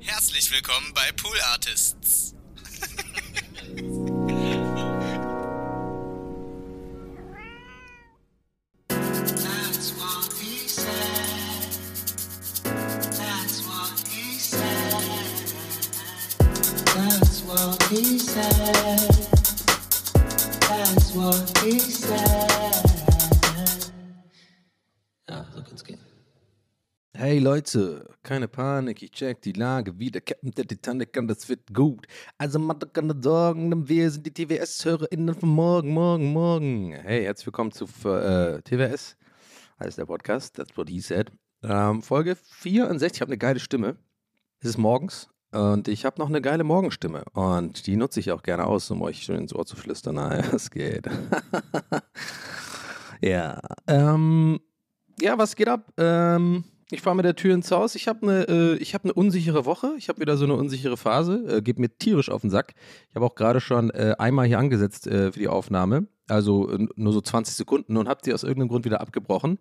Herzlich willkommen bei Pool Artists. He said. Hey Leute, keine Panik, ich check die Lage wieder. Captain der Titanic und das wird gut. Also macht keine Sorgen, denn wir sind die TWS-HörerInnen von morgen, morgen, morgen. Hey, herzlich willkommen zu äh, TWS, heißt der Podcast, that's what he said. Ähm, Folge 64, ich habe eine geile Stimme. Es ist morgens und ich habe noch eine geile Morgenstimme und die nutze ich auch gerne aus, um euch schön ins Ohr zu flüstern. Na, es geht. ja, ähm, ja, was geht ab? Ähm, ich fahre mit der Tür ins Haus. Ich habe eine äh, hab ne unsichere Woche. Ich habe wieder so eine unsichere Phase. Äh, geht mir tierisch auf den Sack. Ich habe auch gerade schon äh, einmal hier angesetzt äh, für die Aufnahme. Also äh, nur so 20 Sekunden und habe sie aus irgendeinem Grund wieder abgebrochen,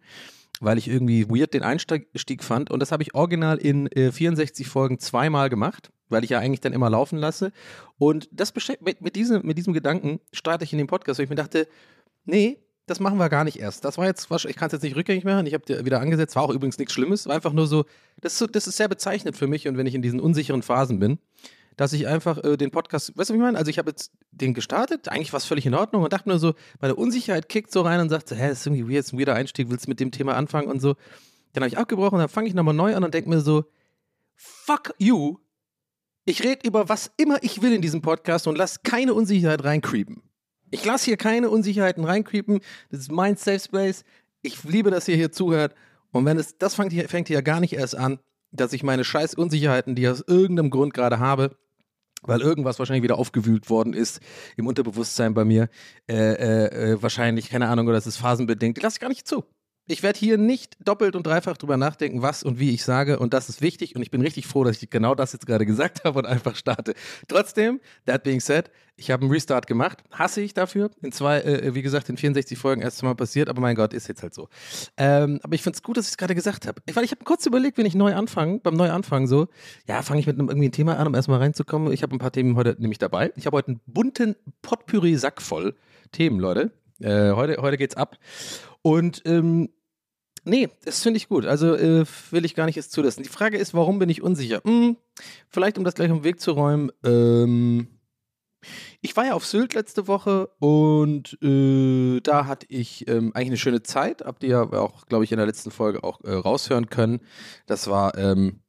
weil ich irgendwie weird den Einstieg fand. Und das habe ich original in äh, 64 Folgen zweimal gemacht, weil ich ja eigentlich dann immer laufen lasse. Und das mit, mit, diesem, mit diesem Gedanken starte ich in den Podcast, weil ich mir dachte, nee, das machen wir gar nicht erst. Das war jetzt, ich kann es jetzt nicht rückgängig machen, ich habe wieder angesetzt, war auch übrigens nichts Schlimmes, war einfach nur so das, ist so, das ist sehr bezeichnend für mich und wenn ich in diesen unsicheren Phasen bin, dass ich einfach äh, den Podcast, weißt du, wie ich meine? Also ich habe jetzt den gestartet, eigentlich war es völlig in Ordnung und dachte nur so, meine Unsicherheit kickt so rein und sagt so, hä, ist irgendwie weird, ist ein weirder Einstieg, willst du mit dem Thema anfangen und so. Dann habe ich abgebrochen und dann fange ich nochmal neu an und denke mir so, fuck you, ich rede über was immer ich will in diesem Podcast und lass keine Unsicherheit reincreepen. Ich lasse hier keine Unsicherheiten reincreepen. Das ist mein Safe Space. Ich liebe, dass ihr hier zuhört. Und wenn es, das fängt hier, fängt hier gar nicht erst an, dass ich meine scheiß Unsicherheiten, die ich aus irgendeinem Grund gerade habe, weil irgendwas wahrscheinlich wieder aufgewühlt worden ist im Unterbewusstsein bei mir, äh, äh, äh, wahrscheinlich, keine Ahnung, oder es ist phasenbedingt, lasse ich gar nicht zu. Ich werde hier nicht doppelt und dreifach drüber nachdenken, was und wie ich sage. Und das ist wichtig. Und ich bin richtig froh, dass ich genau das jetzt gerade gesagt habe und einfach starte. Trotzdem, that being said, ich habe einen Restart gemacht. Hasse ich dafür. In zwei, äh, wie gesagt, in 64 Folgen erst mal passiert. Aber mein Gott, ist jetzt halt so. Ähm, aber ich finde es gut, dass ich es gerade gesagt habe. Weil ich habe kurz überlegt, wenn ich neu anfange, beim Neuanfangen so, ja, fange ich mit einem irgendwie ein Thema an, um erstmal reinzukommen. Ich habe ein paar Themen heute nämlich dabei. Ich habe heute einen bunten Potpourri-Sack voll Themen, Leute. Äh, heute, heute geht's ab. Und ähm, Nee, das finde ich gut. Also äh, will ich gar nicht jetzt zulassen. Die Frage ist, warum bin ich unsicher? Hm, vielleicht, um das gleich im Weg zu räumen. Ähm, ich war ja auf Sylt letzte Woche und äh, da hatte ich ähm, eigentlich eine schöne Zeit. Habt ihr ja auch, glaube ich, in der letzten Folge auch äh, raushören können. Das war, ähm,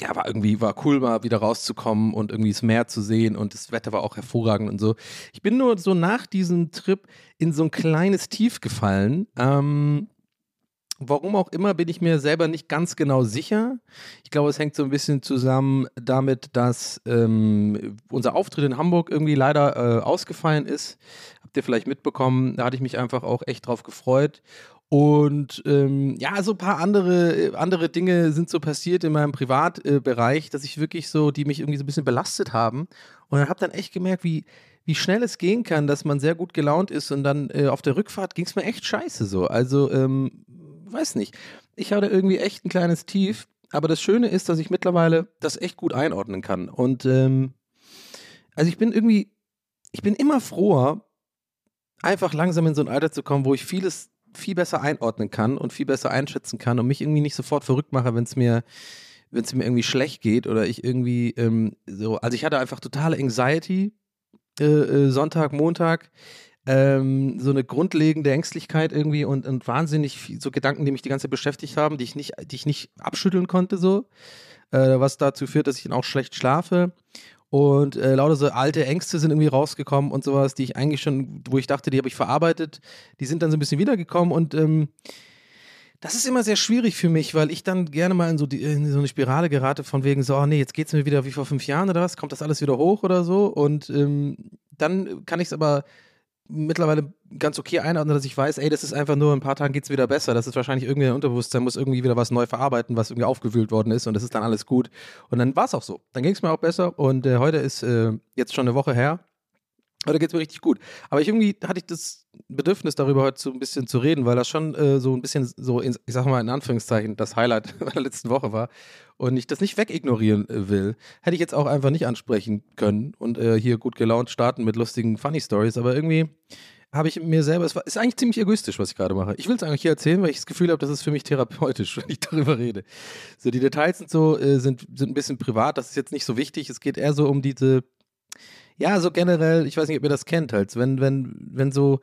ja, war irgendwie, war cool, mal wieder rauszukommen und irgendwie das Meer zu sehen und das Wetter war auch hervorragend und so. Ich bin nur so nach diesem Trip in so ein kleines Tief gefallen. Ähm, Warum auch immer bin ich mir selber nicht ganz genau sicher. Ich glaube, es hängt so ein bisschen zusammen damit, dass ähm, unser Auftritt in Hamburg irgendwie leider äh, ausgefallen ist. Habt ihr vielleicht mitbekommen? Da hatte ich mich einfach auch echt drauf gefreut. Und ähm, ja, so ein paar andere, andere Dinge sind so passiert in meinem Privatbereich, äh, dass ich wirklich so, die mich irgendwie so ein bisschen belastet haben. Und dann habe dann echt gemerkt, wie, wie schnell es gehen kann, dass man sehr gut gelaunt ist und dann äh, auf der Rückfahrt ging es mir echt scheiße so. Also ähm, weiß nicht. Ich hatte irgendwie echt ein kleines Tief, aber das Schöne ist, dass ich mittlerweile das echt gut einordnen kann. Und ähm, also ich bin irgendwie, ich bin immer froher, einfach langsam in so ein Alter zu kommen, wo ich vieles viel besser einordnen kann und viel besser einschätzen kann und mich irgendwie nicht sofort verrückt mache, wenn es mir wenn es mir irgendwie schlecht geht oder ich irgendwie ähm, so, also ich hatte einfach totale Anxiety äh, äh, Sonntag, Montag ähm, so eine grundlegende Ängstlichkeit irgendwie und, und wahnsinnig viel, so Gedanken, die mich die ganze Zeit beschäftigt haben, die ich nicht, die ich nicht abschütteln konnte, so, äh, was dazu führt, dass ich dann auch schlecht schlafe. Und äh, lauter so alte Ängste sind irgendwie rausgekommen und sowas, die ich eigentlich schon, wo ich dachte, die habe ich verarbeitet, die sind dann so ein bisschen wiedergekommen und ähm, das ist immer sehr schwierig für mich, weil ich dann gerne mal in so, die, in so eine Spirale gerate von wegen so, oh nee, jetzt geht es mir wieder wie vor fünf Jahren oder was, kommt das alles wieder hoch oder so? Und ähm, dann kann ich es aber mittlerweile ganz okay einordnen, dass ich weiß, ey, das ist einfach nur, in ein paar Tagen geht es wieder besser. Das ist wahrscheinlich irgendwie ein Unterbewusstsein, muss irgendwie wieder was neu verarbeiten, was irgendwie aufgewühlt worden ist und das ist dann alles gut. Und dann war es auch so. Dann ging es mir auch besser und äh, heute ist äh, jetzt schon eine Woche her, Heute geht es mir richtig gut. Aber ich irgendwie hatte ich das Bedürfnis, darüber heute so ein bisschen zu reden, weil das schon äh, so ein bisschen so, in, ich sag mal in Anführungszeichen, das Highlight der letzten Woche war und ich das nicht wegignorieren äh, will. Hätte ich jetzt auch einfach nicht ansprechen können und äh, hier gut gelaunt starten mit lustigen Funny Stories, aber irgendwie habe ich mir selber, es war, ist eigentlich ziemlich egoistisch, was ich gerade mache. Ich will es eigentlich hier erzählen, weil ich das Gefühl habe, das ist für mich therapeutisch, wenn ich darüber rede. So, die Details und so äh, sind, sind ein bisschen privat, das ist jetzt nicht so wichtig. Es geht eher so um diese, ja, so generell, ich weiß nicht, ob ihr das kennt, halt, wenn, wenn, wenn so,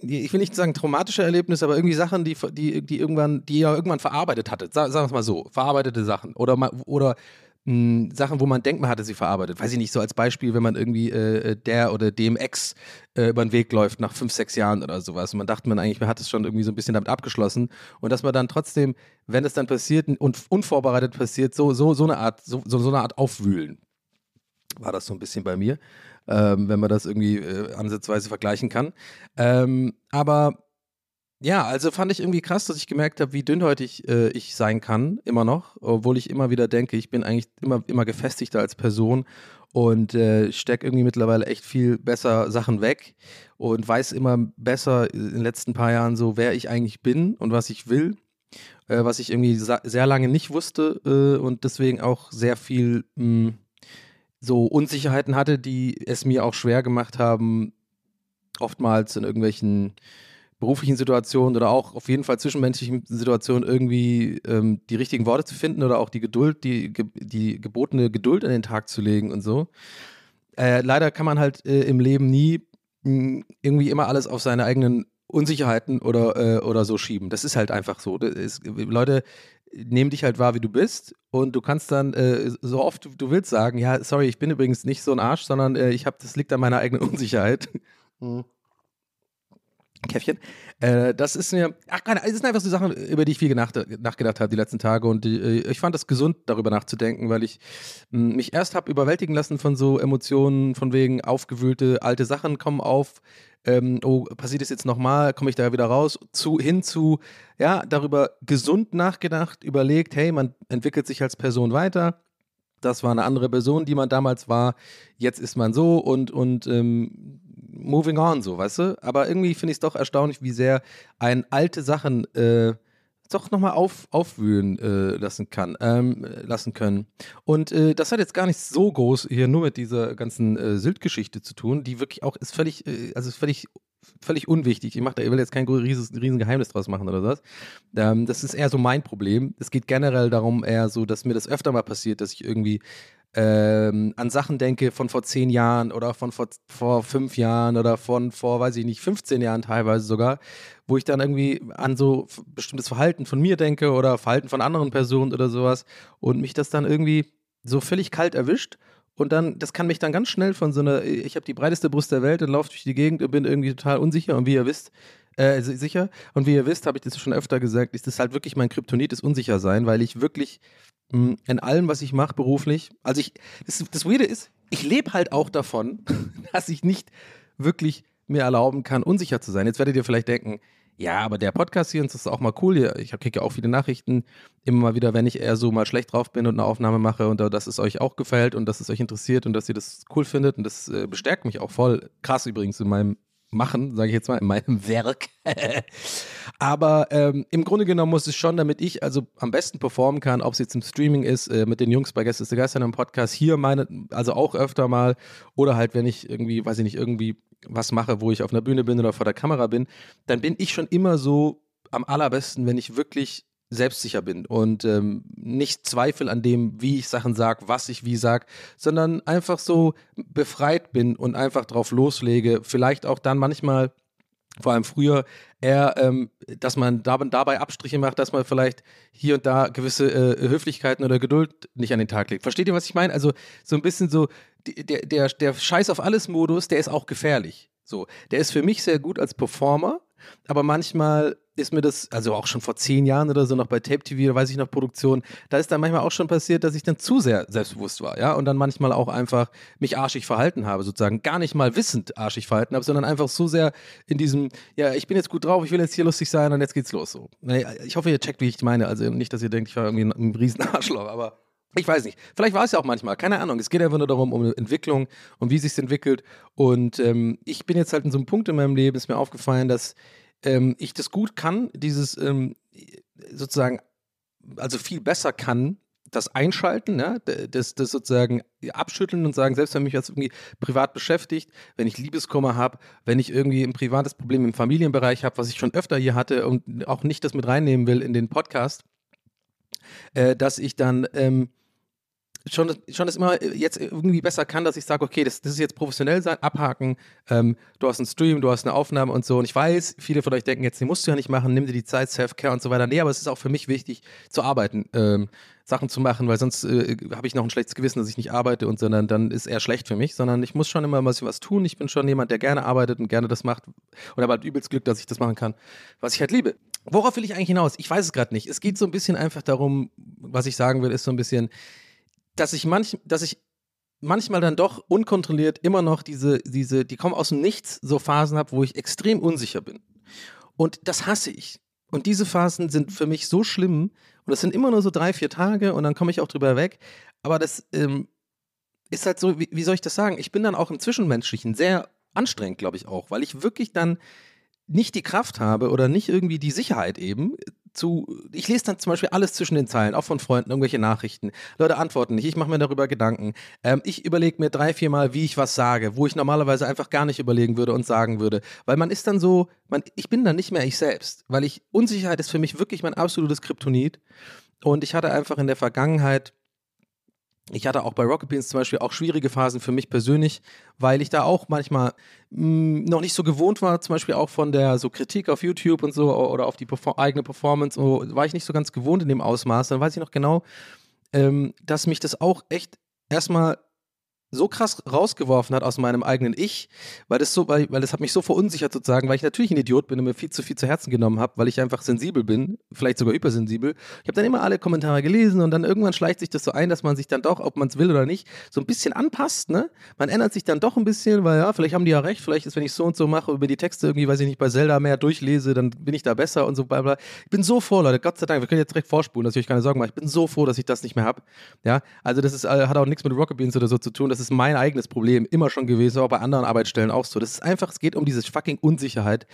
ich will nicht sagen traumatische Erlebnisse, aber irgendwie Sachen, die, die, die irgendwann, die ihr irgendwann verarbeitet hattet, sagen wir es mal so, verarbeitete Sachen oder, oder mh, Sachen, wo man denkt, man hatte sie verarbeitet. Weiß ich nicht, so als Beispiel, wenn man irgendwie äh, der oder dem Ex äh, über den Weg läuft nach fünf, sechs Jahren oder sowas. Und man dachte man eigentlich, man hat es schon irgendwie so ein bisschen damit abgeschlossen. Und dass man dann trotzdem, wenn es dann passiert und unvorbereitet passiert, so, so, so eine Art, so, so eine Art Aufwühlen. War das so ein bisschen bei mir, ähm, wenn man das irgendwie äh, ansatzweise vergleichen kann. Ähm, aber ja, also fand ich irgendwie krass, dass ich gemerkt habe, wie dünnhäutig äh, ich sein kann, immer noch, obwohl ich immer wieder denke, ich bin eigentlich immer, immer gefestigter als Person und äh, stecke irgendwie mittlerweile echt viel besser Sachen weg und weiß immer besser in den letzten paar Jahren so, wer ich eigentlich bin und was ich will, äh, was ich irgendwie sehr lange nicht wusste äh, und deswegen auch sehr viel mh, hm, so Unsicherheiten hatte, die es mir auch schwer gemacht haben, oftmals in irgendwelchen beruflichen Situationen oder auch auf jeden Fall zwischenmenschlichen Situationen irgendwie ähm, die richtigen Worte zu finden oder auch die Geduld, die, die gebotene Geduld an den Tag zu legen und so. Äh, leider kann man halt äh, im Leben nie hm, irgendwie immer alles auf seine eigenen Unsicherheiten oder, äh, oder so schieben. Das ist halt einfach so. Ist, Leute nehmen dich halt wahr, wie du bist und du kannst dann äh, so oft du, du, willst sagen, ja, sorry, ich bin übrigens nicht so ein Arsch, sondern äh, ich habe, das liegt an meiner eigenen Unsicherheit. Mhm. Käffchen. Äh, das ist mir, ach, keine, es sind einfach so Sachen, über die ich viel nachgedacht habe die letzten Tage und die, äh, ich fand es gesund, darüber nachzudenken, weil ich mh, hm, mich erst habe überwältigen lassen von so Emotionen, von wegen aufgewühlte alte Sachen kommen auf. Ähm, oh, passiert es jetzt nochmal, komme ich da wieder raus, zu, hin zu, ja, darüber gesund nachgedacht, überlegt, hey, man entwickelt sich als Person weiter, das war eine andere Person, die man damals war, jetzt ist man so und, und ähm, moving on, so, weißt du? Aber irgendwie finde ich es doch erstaunlich, wie sehr ein alte Sachen äh, doch nochmal auf, aufwühlen äh, lassen kann, ähm, lassen können. Und äh, das hat jetzt gar nicht so groß hier nur mit dieser ganzen äh, Sylt-Geschichte zu tun, die wirklich auch ist völlig, äh, also ist völlig völlig unwichtig. Ich, mach da, ich will jetzt kein riesen, riesen Geheimnis draus machen oder was. Ähm, das ist eher so mein Problem. Es geht generell darum, eher so, dass mir das öfter mal passiert, dass ich irgendwie ähm, an Sachen denke von vor zehn Jahren oder von vor, vor fünf Jahren oder von vor, weiß ich nicht, 15 Jahren teilweise sogar, wo ich dann irgendwie an so bestimmtes Verhalten von mir denke oder Verhalten von anderen Personen oder sowas und mich das dann irgendwie so völlig kalt erwischt. Und dann, das kann mich dann ganz schnell von so einer, ich habe die breiteste Brust der Welt und laufe durch die Gegend und bin irgendwie total unsicher. Und wie ihr wisst, äh, sicher. Und wie ihr wisst, habe ich das schon öfter gesagt, ist das halt wirklich mein Kryptonit, das Unsichersein, weil ich wirklich in allem, was ich mache beruflich, also ich, das, das Weirde ist, ich lebe halt auch davon, dass ich nicht wirklich mir erlauben kann, unsicher zu sein. Jetzt werdet ihr vielleicht denken, ja, aber der Podcast hier, das ist auch mal cool. Ich kriege ja auch viele Nachrichten immer mal wieder, wenn ich eher so mal schlecht drauf bin und eine Aufnahme mache und dass es euch auch gefällt und dass es euch interessiert und dass ihr das cool findet. Und das äh, bestärkt mich auch voll. Krass übrigens in meinem machen, sage ich jetzt mal, in meinem Werk. Aber ähm, im Grunde genommen muss es schon, damit ich also am besten performen kann, ob es jetzt im Streaming ist, äh, mit den Jungs bei Gäste Geistern im Podcast, hier meine, also auch öfter mal, oder halt, wenn ich irgendwie, weiß ich nicht, irgendwie was mache, wo ich auf einer Bühne bin oder vor der Kamera bin, dann bin ich schon immer so am allerbesten, wenn ich wirklich selbstsicher bin und ähm, nicht Zweifel an dem, wie ich Sachen sage, was ich wie sage, sondern einfach so befreit bin und einfach drauf loslege. Vielleicht auch dann manchmal, vor allem früher, eher, ähm, dass man dabei Abstriche macht, dass man vielleicht hier und da gewisse äh, Höflichkeiten oder Geduld nicht an den Tag legt. Versteht ihr, was ich meine? Also so ein bisschen so, der, der, der Scheiß auf alles Modus, der ist auch gefährlich. So, der ist für mich sehr gut als Performer, aber manchmal ist mir das, also auch schon vor zehn Jahren oder so, noch bei Tape TV, weiß ich noch Produktion, da ist dann manchmal auch schon passiert, dass ich dann zu sehr selbstbewusst war, ja, und dann manchmal auch einfach mich arschig verhalten habe, sozusagen gar nicht mal wissend arschig verhalten habe, sondern einfach so sehr in diesem, ja, ich bin jetzt gut drauf, ich will jetzt hier lustig sein und jetzt geht's los so. Ich hoffe, ihr checkt, wie ich meine, also nicht, dass ihr denkt, ich war irgendwie ein, ein aber Ich weiß nicht. Vielleicht war es ja auch manchmal. Keine Ahnung. Es geht einfach nur darum, um Entwicklung, um wie sich entwickelt. Und ähm, ich bin jetzt halt in so einem Punkt in meinem Leben, ist mir aufgefallen, dass ähm, ich das gut kann, dieses ähm, sozusagen, also viel besser kann, das Einschalten, ne? das, das sozusagen abschütteln und sagen, selbst wenn mich jetzt irgendwie privat beschäftigt, wenn ich Liebeskummer habe, wenn ich irgendwie ein privates Problem im Familienbereich habe, was ich schon öfter hier hatte und auch nicht das mit reinnehmen will in den Podcast, äh, dass ich dann ähm, schon, schon das immer jetzt irgendwie besser kann, dass ich sage, okay, das, das ist jetzt professionell sein, abhaken, ähm, du hast einen Stream, du hast eine Aufnahme und so. Und ich weiß, viele von euch denken jetzt, die musst du ja nicht machen, nimm dir die Zeit, Self-Care und so weiter. Nee, aber es ist auch für mich wichtig, zu arbeiten, ähm, Sachen zu machen, weil sonst äh, habe ich noch ein schlechtes Gewissen, dass ich nicht arbeite und sondern dann ist eher schlecht für mich, sondern ich muss schon immer was, was tun. Ich bin schon jemand, der gerne arbeitet und gerne das macht und habe halt übelst Glück, dass ich das machen kann, was ich halt liebe. Worauf will ich eigentlich hinaus? Ich weiß es gerade nicht. Es geht so ein bisschen einfach darum, was ich sagen will, ist so ein bisschen, dass ich manch, dass ich manchmal dann doch unkontrolliert immer noch diese, diese, die kommen aus dem Nichts, so Phasen habe, wo ich extrem unsicher bin. Und das hasse ich. Und diese Phasen sind für mich so schlimm. Und das sind immer nur so drei, vier Tage und dann komme ich auch drüber weg. Aber das ähm, ist halt so, wie, wie soll ich das sagen? Ich bin dann auch im Zwischenmenschlichen sehr anstrengend, glaube ich auch, weil ich wirklich dann nicht die Kraft habe oder nicht irgendwie die Sicherheit eben, zu, ich lese dann zum Beispiel alles zwischen den Zeilen, auch von Freunden, irgendwelche Nachrichten. Leute antworten nicht, ich mache mir darüber Gedanken. Ähm, ich überlege mir drei, vier Mal, wie ich was sage, wo ich normalerweise einfach gar nicht überlegen würde und sagen würde. Weil man ist dann so, man, ich bin dann nicht mehr ich selbst, weil ich, Unsicherheit ist für mich wirklich mein absolutes Kryptonit. Und ich hatte einfach in der Vergangenheit ich hatte auch bei Rocket Beans zum Beispiel auch schwierige Phasen für mich persönlich, weil ich da auch manchmal mh, hm, noch nicht so gewohnt war, zum Beispiel auch von der so Kritik auf YouTube und so oder auf die Perform eigene Performance, so, war ich nicht so ganz gewohnt in dem Ausmaß. Dann weiß ich noch genau, ähm, dass mich das auch echt erstmal so krass rausgeworfen hat aus meinem eigenen Ich, weil das so, weil, weil das hat mich so verunsichert sozusagen, weil ich natürlich ein Idiot bin und mir viel zu viel zu Herzen genommen habe, weil ich einfach sensibel bin, vielleicht sogar übersensibel. Ich habe dann immer alle Kommentare gelesen und dann irgendwann schleicht sich das so ein, dass man sich dann doch, ob man es will oder nicht, so ein bisschen anpasst, ne? Man ändert sich dann doch ein bisschen, weil ja, vielleicht haben die ja recht, vielleicht ist, wenn ich so und so mache, über die Texte irgendwie, weiß ich nicht, bei Zelda mehr durchlese, dann bin ich da besser und so bla bla. Ich bin so froh, Leute, Gott sei Dank, wir können jetzt direkt vorspulen, dass ich euch keine Sorgen mache. Ich bin so froh, dass ich das nicht mehr habe. Ja, also das ist, äh, hat auch nichts mit Rocket Beans oder so zu tun, das ist mein eigenes Problem. Immer schon gewesen, aber bei anderen Arbeitsstellen auch so. Das ist einfach, es geht um diese fucking Unsicherheit,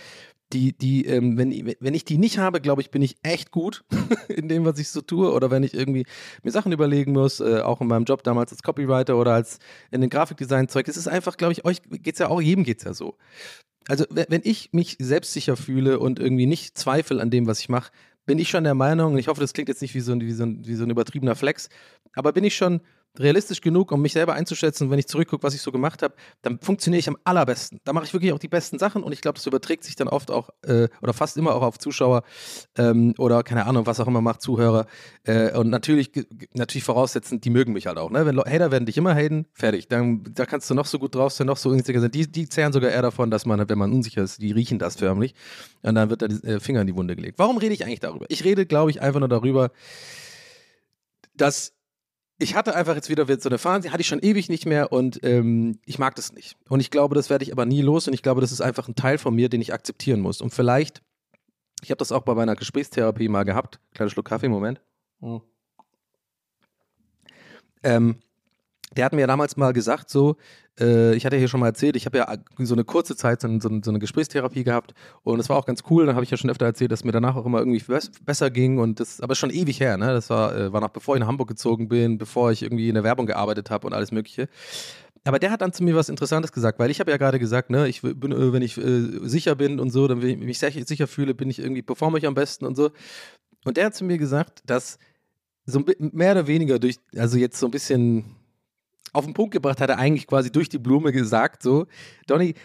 die, die, ähm, wenn, wenn ich die nicht habe, glaube ich, bin ich echt gut in dem, was ich so tue. Oder wenn ich irgendwie mir Sachen überlegen muss, äh, auch in meinem Job damals als Copywriter oder als in den Grafikdesign-Zeug. Es ist einfach, glaube ich, euch geht es ja auch, jedem geht es ja so. Also, wenn ich mich selbstsicher fühle und irgendwie nicht zweifle an dem, was ich mache, bin ich schon der Meinung, und ich hoffe, das klingt jetzt nicht wie so ein, wie so ein, wie so ein übertriebener Flex, aber bin ich schon realistisch genug, um mich selber einzuschätzen. Wenn ich zurückgucke, was ich so gemacht habe, dann funktioniere ich am allerbesten. Da mache ich wirklich auch die besten Sachen und ich glaube, das überträgt sich dann oft auch äh, oder fast immer auch auf Zuschauer ähm, oder keine Ahnung, was auch immer macht, Zuhörer. Äh, und natürlich, natürlich voraussetzen, die mögen mich halt auch. Ne? Wenn Hater werden dich immer haten, fertig. Dann da kannst du noch so gut drauf sein, noch so unsicher sein. Die, die zehren sogar eher davon, dass man, wenn man unsicher ist, die riechen das förmlich. Und dann wird da die äh, Finger in die Wunde gelegt. Warum rede ich eigentlich darüber? Ich rede, glaube ich, einfach nur darüber, dass ich hatte einfach jetzt wieder so eine Phase, hatte ich schon ewig nicht mehr und ähm, ich mag das nicht. Und ich glaube, das werde ich aber nie los und ich glaube, das ist einfach ein Teil von mir, den ich akzeptieren muss. Und vielleicht, ich habe das auch bei meiner Gesprächstherapie mal gehabt, kleiner Schluck Kaffee, Moment. Hm. Ähm, der hat mir ja damals mal gesagt, so, äh, ich hatte ja hier schon mal erzählt, ich habe ja so eine kurze Zeit so, so, so eine Gesprächstherapie gehabt und es war auch ganz cool. Dann habe ich ja schon öfter erzählt, dass mir danach auch immer irgendwie besser ging und das, aber schon ewig her, ne? Das war, äh, war noch bevor ich nach Hamburg gezogen bin, bevor ich irgendwie in der Werbung gearbeitet habe und alles Mögliche. Aber der hat dann zu mir was Interessantes gesagt, weil ich habe ja gerade gesagt, ne, ich bin, äh, wenn ich äh, sicher bin und so, dann wenn ich mich sicher fühle, bin ich irgendwie, performe ich am besten und so. Und der hat zu mir gesagt, dass so mehr oder weniger durch, also jetzt so ein bisschen auf den Punkt gebracht hat er eigentlich quasi durch die Blume gesagt, so, Donny,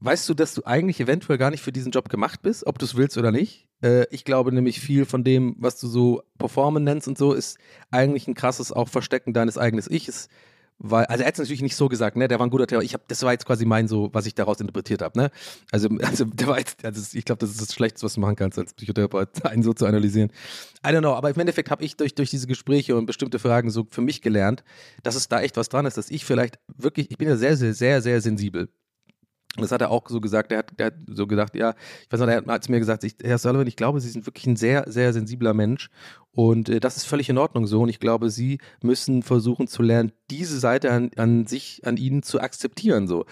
weißt du, dass du eigentlich eventuell gar nicht für diesen Job gemacht bist, ob du es willst oder nicht? Äh, ich glaube nämlich viel von dem, was du so Performen nennst und so, ist eigentlich ein krasses auch Verstecken deines eigenen Ichs weil, also er hat es natürlich nicht so gesagt, ne? Der war ein guter Therapeut. Ich habe, das war jetzt quasi mein so, was ich daraus interpretiert habe, ne? Also, also der war jetzt, also ich glaube, das ist das Schlechteste, was du machen kannst als Psychotherapeut, einen so zu analysieren. I don't know, aber im Endeffekt habe ich durch, durch diese Gespräche und bestimmte Fragen so für mich gelernt, dass es da echt was dran ist, dass ich vielleicht wirklich, ich bin ja sehr, sehr, sehr, sehr sensibel. Das hat er auch so gesagt, der hat, der hat so gedacht, ja, ich weiß noch, er hat zu mir gesagt, ich, Herr Sullivan, ich glaube, Sie sind wirklich ein sehr, sehr sensibler Mensch. Und äh, das ist völlig in Ordnung so. Und ich glaube, Sie müssen versuchen zu lernen, diese Seite an, an sich, an Ihnen zu akzeptieren so.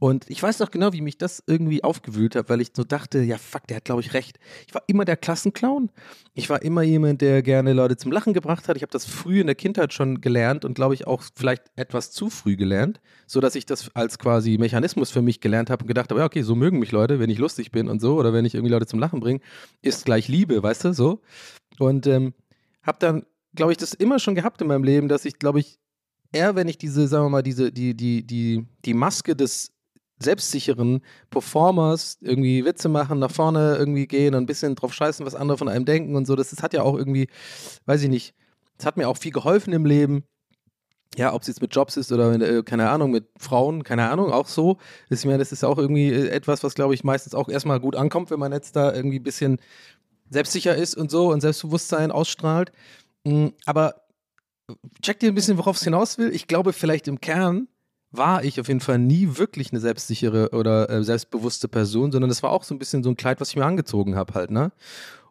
Und ich weiß noch genau, wie mich das irgendwie aufgewühlt hat, weil ich so dachte, ja fuck, der hat glaube ich recht. Ich war immer der Klassenclown. Ich war immer jemand, der gerne Leute zum Lachen gebracht hat. Ich habe das früh in der Kindheit schon gelernt und glaube ich auch vielleicht etwas zu früh gelernt, so dass ich das als quasi Mechanismus für mich gelernt habe und gedacht habe, ja okay, so mögen mich Leute, wenn ich lustig bin und so oder wenn ich irgendwie Leute zum Lachen bringe, ist gleich Liebe, weißt du, so. Und ähm, habe dann, glaube ich, das immer schon gehabt in meinem Leben, dass ich, glaube ich, eher, wenn ich diese, sagen wir mal, diese, die, die, die, die Maske des selbstsicheren Performers irgendwie Witze machen, nach vorne irgendwie gehen und ein bisschen drauf scheißen, was andere von einem denken und so. Das, das hat ja auch irgendwie, weiß ich nicht, das hat mir auch viel geholfen im Leben. Ja, ob es jetzt mit Jobs ist oder äh, keine Ahnung, mit Frauen, keine Ahnung, auch so. Ich meine, das ist auch irgendwie äh, etwas, was, glaube ich, meistens auch erstmal gut ankommt, wenn man jetzt da irgendwie ein bisschen selbstsicher ist und so und Selbstbewusstsein ausstrahlt. Mm, aber check dir ein bisschen, worauf es hinaus will. Ich glaube, vielleicht im Kern war ich auf jeden Fall nie wirklich eine selbstsichere oder äh, selbstbewusste Person, sondern es war auch so ein bisschen so ein Kleid, was ich mir angezogen habe halt, ne?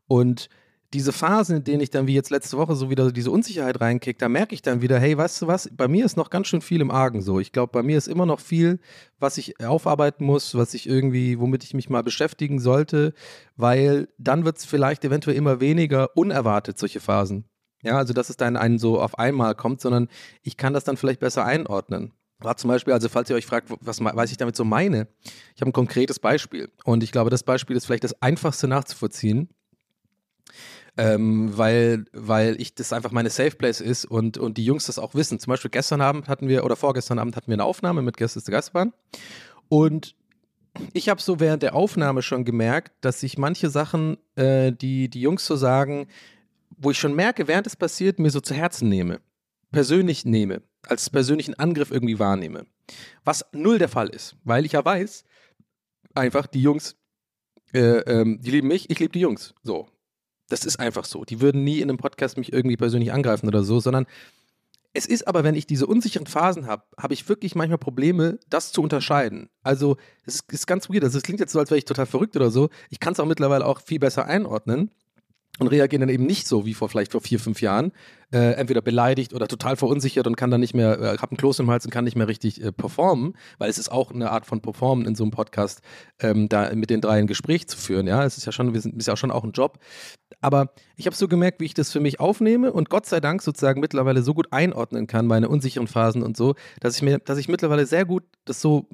Und diese Phasen, in denen ich dann wie jetzt letzte Woche so wieder diese Unsicherheit reinkicke, da merke ich dann wieder, hey, weißt du was, bei mir ist noch ganz schön viel im Argen so. Ich glaube, bei mir ist immer noch viel, was ich aufarbeiten muss, was ich irgendwie, womit ich mich mal beschäftigen sollte, weil dann wird es vielleicht eventuell immer weniger unerwartet, solche Phasen. Ja, also dass es dann einen so auf einmal kommt, sondern ich kann das dann vielleicht besser einordnen war zum Beispiel, also falls ihr euch fragt, was, was ich damit so meine, ich habe ein konkretes Beispiel. Und ich glaube, das Beispiel ist vielleicht das einfachste nachzuvollziehen, ähm, weil, weil ich das einfach meine Safe Place ist und, und die Jungs das auch wissen. Zum Beispiel gestern Abend hatten wir, oder vorgestern Abend hatten wir eine Aufnahme mit Gäste der Gastbahn. Und ich habe so während der Aufnahme schon gemerkt, dass ich manche Sachen, äh, die die Jungs so sagen, wo ich schon merke, während es passiert, mir so zu Herzen nehme, persönlich nehme als persönlichen Angriff irgendwie wahrnehme. Was null der Fall ist, weil ich ja weiß, einfach die Jungs, äh, ähm, die lieben mich, ich liebe die Jungs. So. Das ist einfach so. Die würden nie in einem Podcast mich irgendwie persönlich angreifen oder so, sondern es ist aber, wenn ich diese unsicheren Phasen habe, habe ich wirklich manchmal Probleme, das zu unterscheiden. Also, es ist, ist ganz weird. Also, es klingt jetzt so, als wäre ich total verrückt oder so. Ich kann es auch mittlerweile auch viel besser einordnen und reagieren dann eben nicht so wie vor vielleicht vor vier, fünf Jahren, äh, entweder beleidigt oder total verunsichert und kann dann nicht mehr, äh, hab einen Kloß im Hals und kann nicht mehr richtig äh, performen, weil es ist auch eine Art von Performen in so einem Podcast, ähm, da mit den drei ein Gespräch zu führen, ja, es ist ja schon, wir sind, ist ja schon auch ein Job, aber ich habe so gemerkt, wie ich das für mich aufnehme und Gott sei Dank sozusagen mittlerweile so gut einordnen kann, meine unsicheren Phasen und so, dass ich mir, dass ich mittlerweile sehr gut das so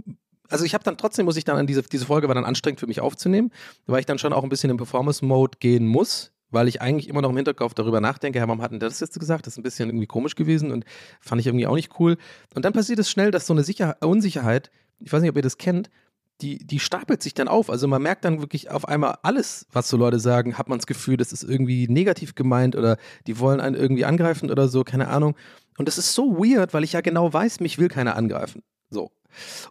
also ich habe dann trotzdem muss ich dann an diese diese Folge war dann anstrengend für mich aufzunehmen, weil ich dann schon auch ein bisschen in Performance Mode gehen muss, weil ich eigentlich immer noch im Hinterkopf darüber nachdenke, Herr, warum hat denn das jetzt gesagt? Das ist ein bisschen irgendwie komisch gewesen und fand ich irgendwie auch nicht cool. Und dann passiert es schnell, dass so eine Sicher Unsicherheit, ich weiß nicht, ob ihr das kennt, die, die stapelt sich dann auf. Also man merkt dann wirklich auf einmal alles, was so Leute sagen, hat man das Gefühl, das ist irgendwie negativ gemeint oder die wollen einen irgendwie angreifen oder so, keine Ahnung. Und das ist so weird, weil ich ja genau weiß, mich will keiner angreifen. So.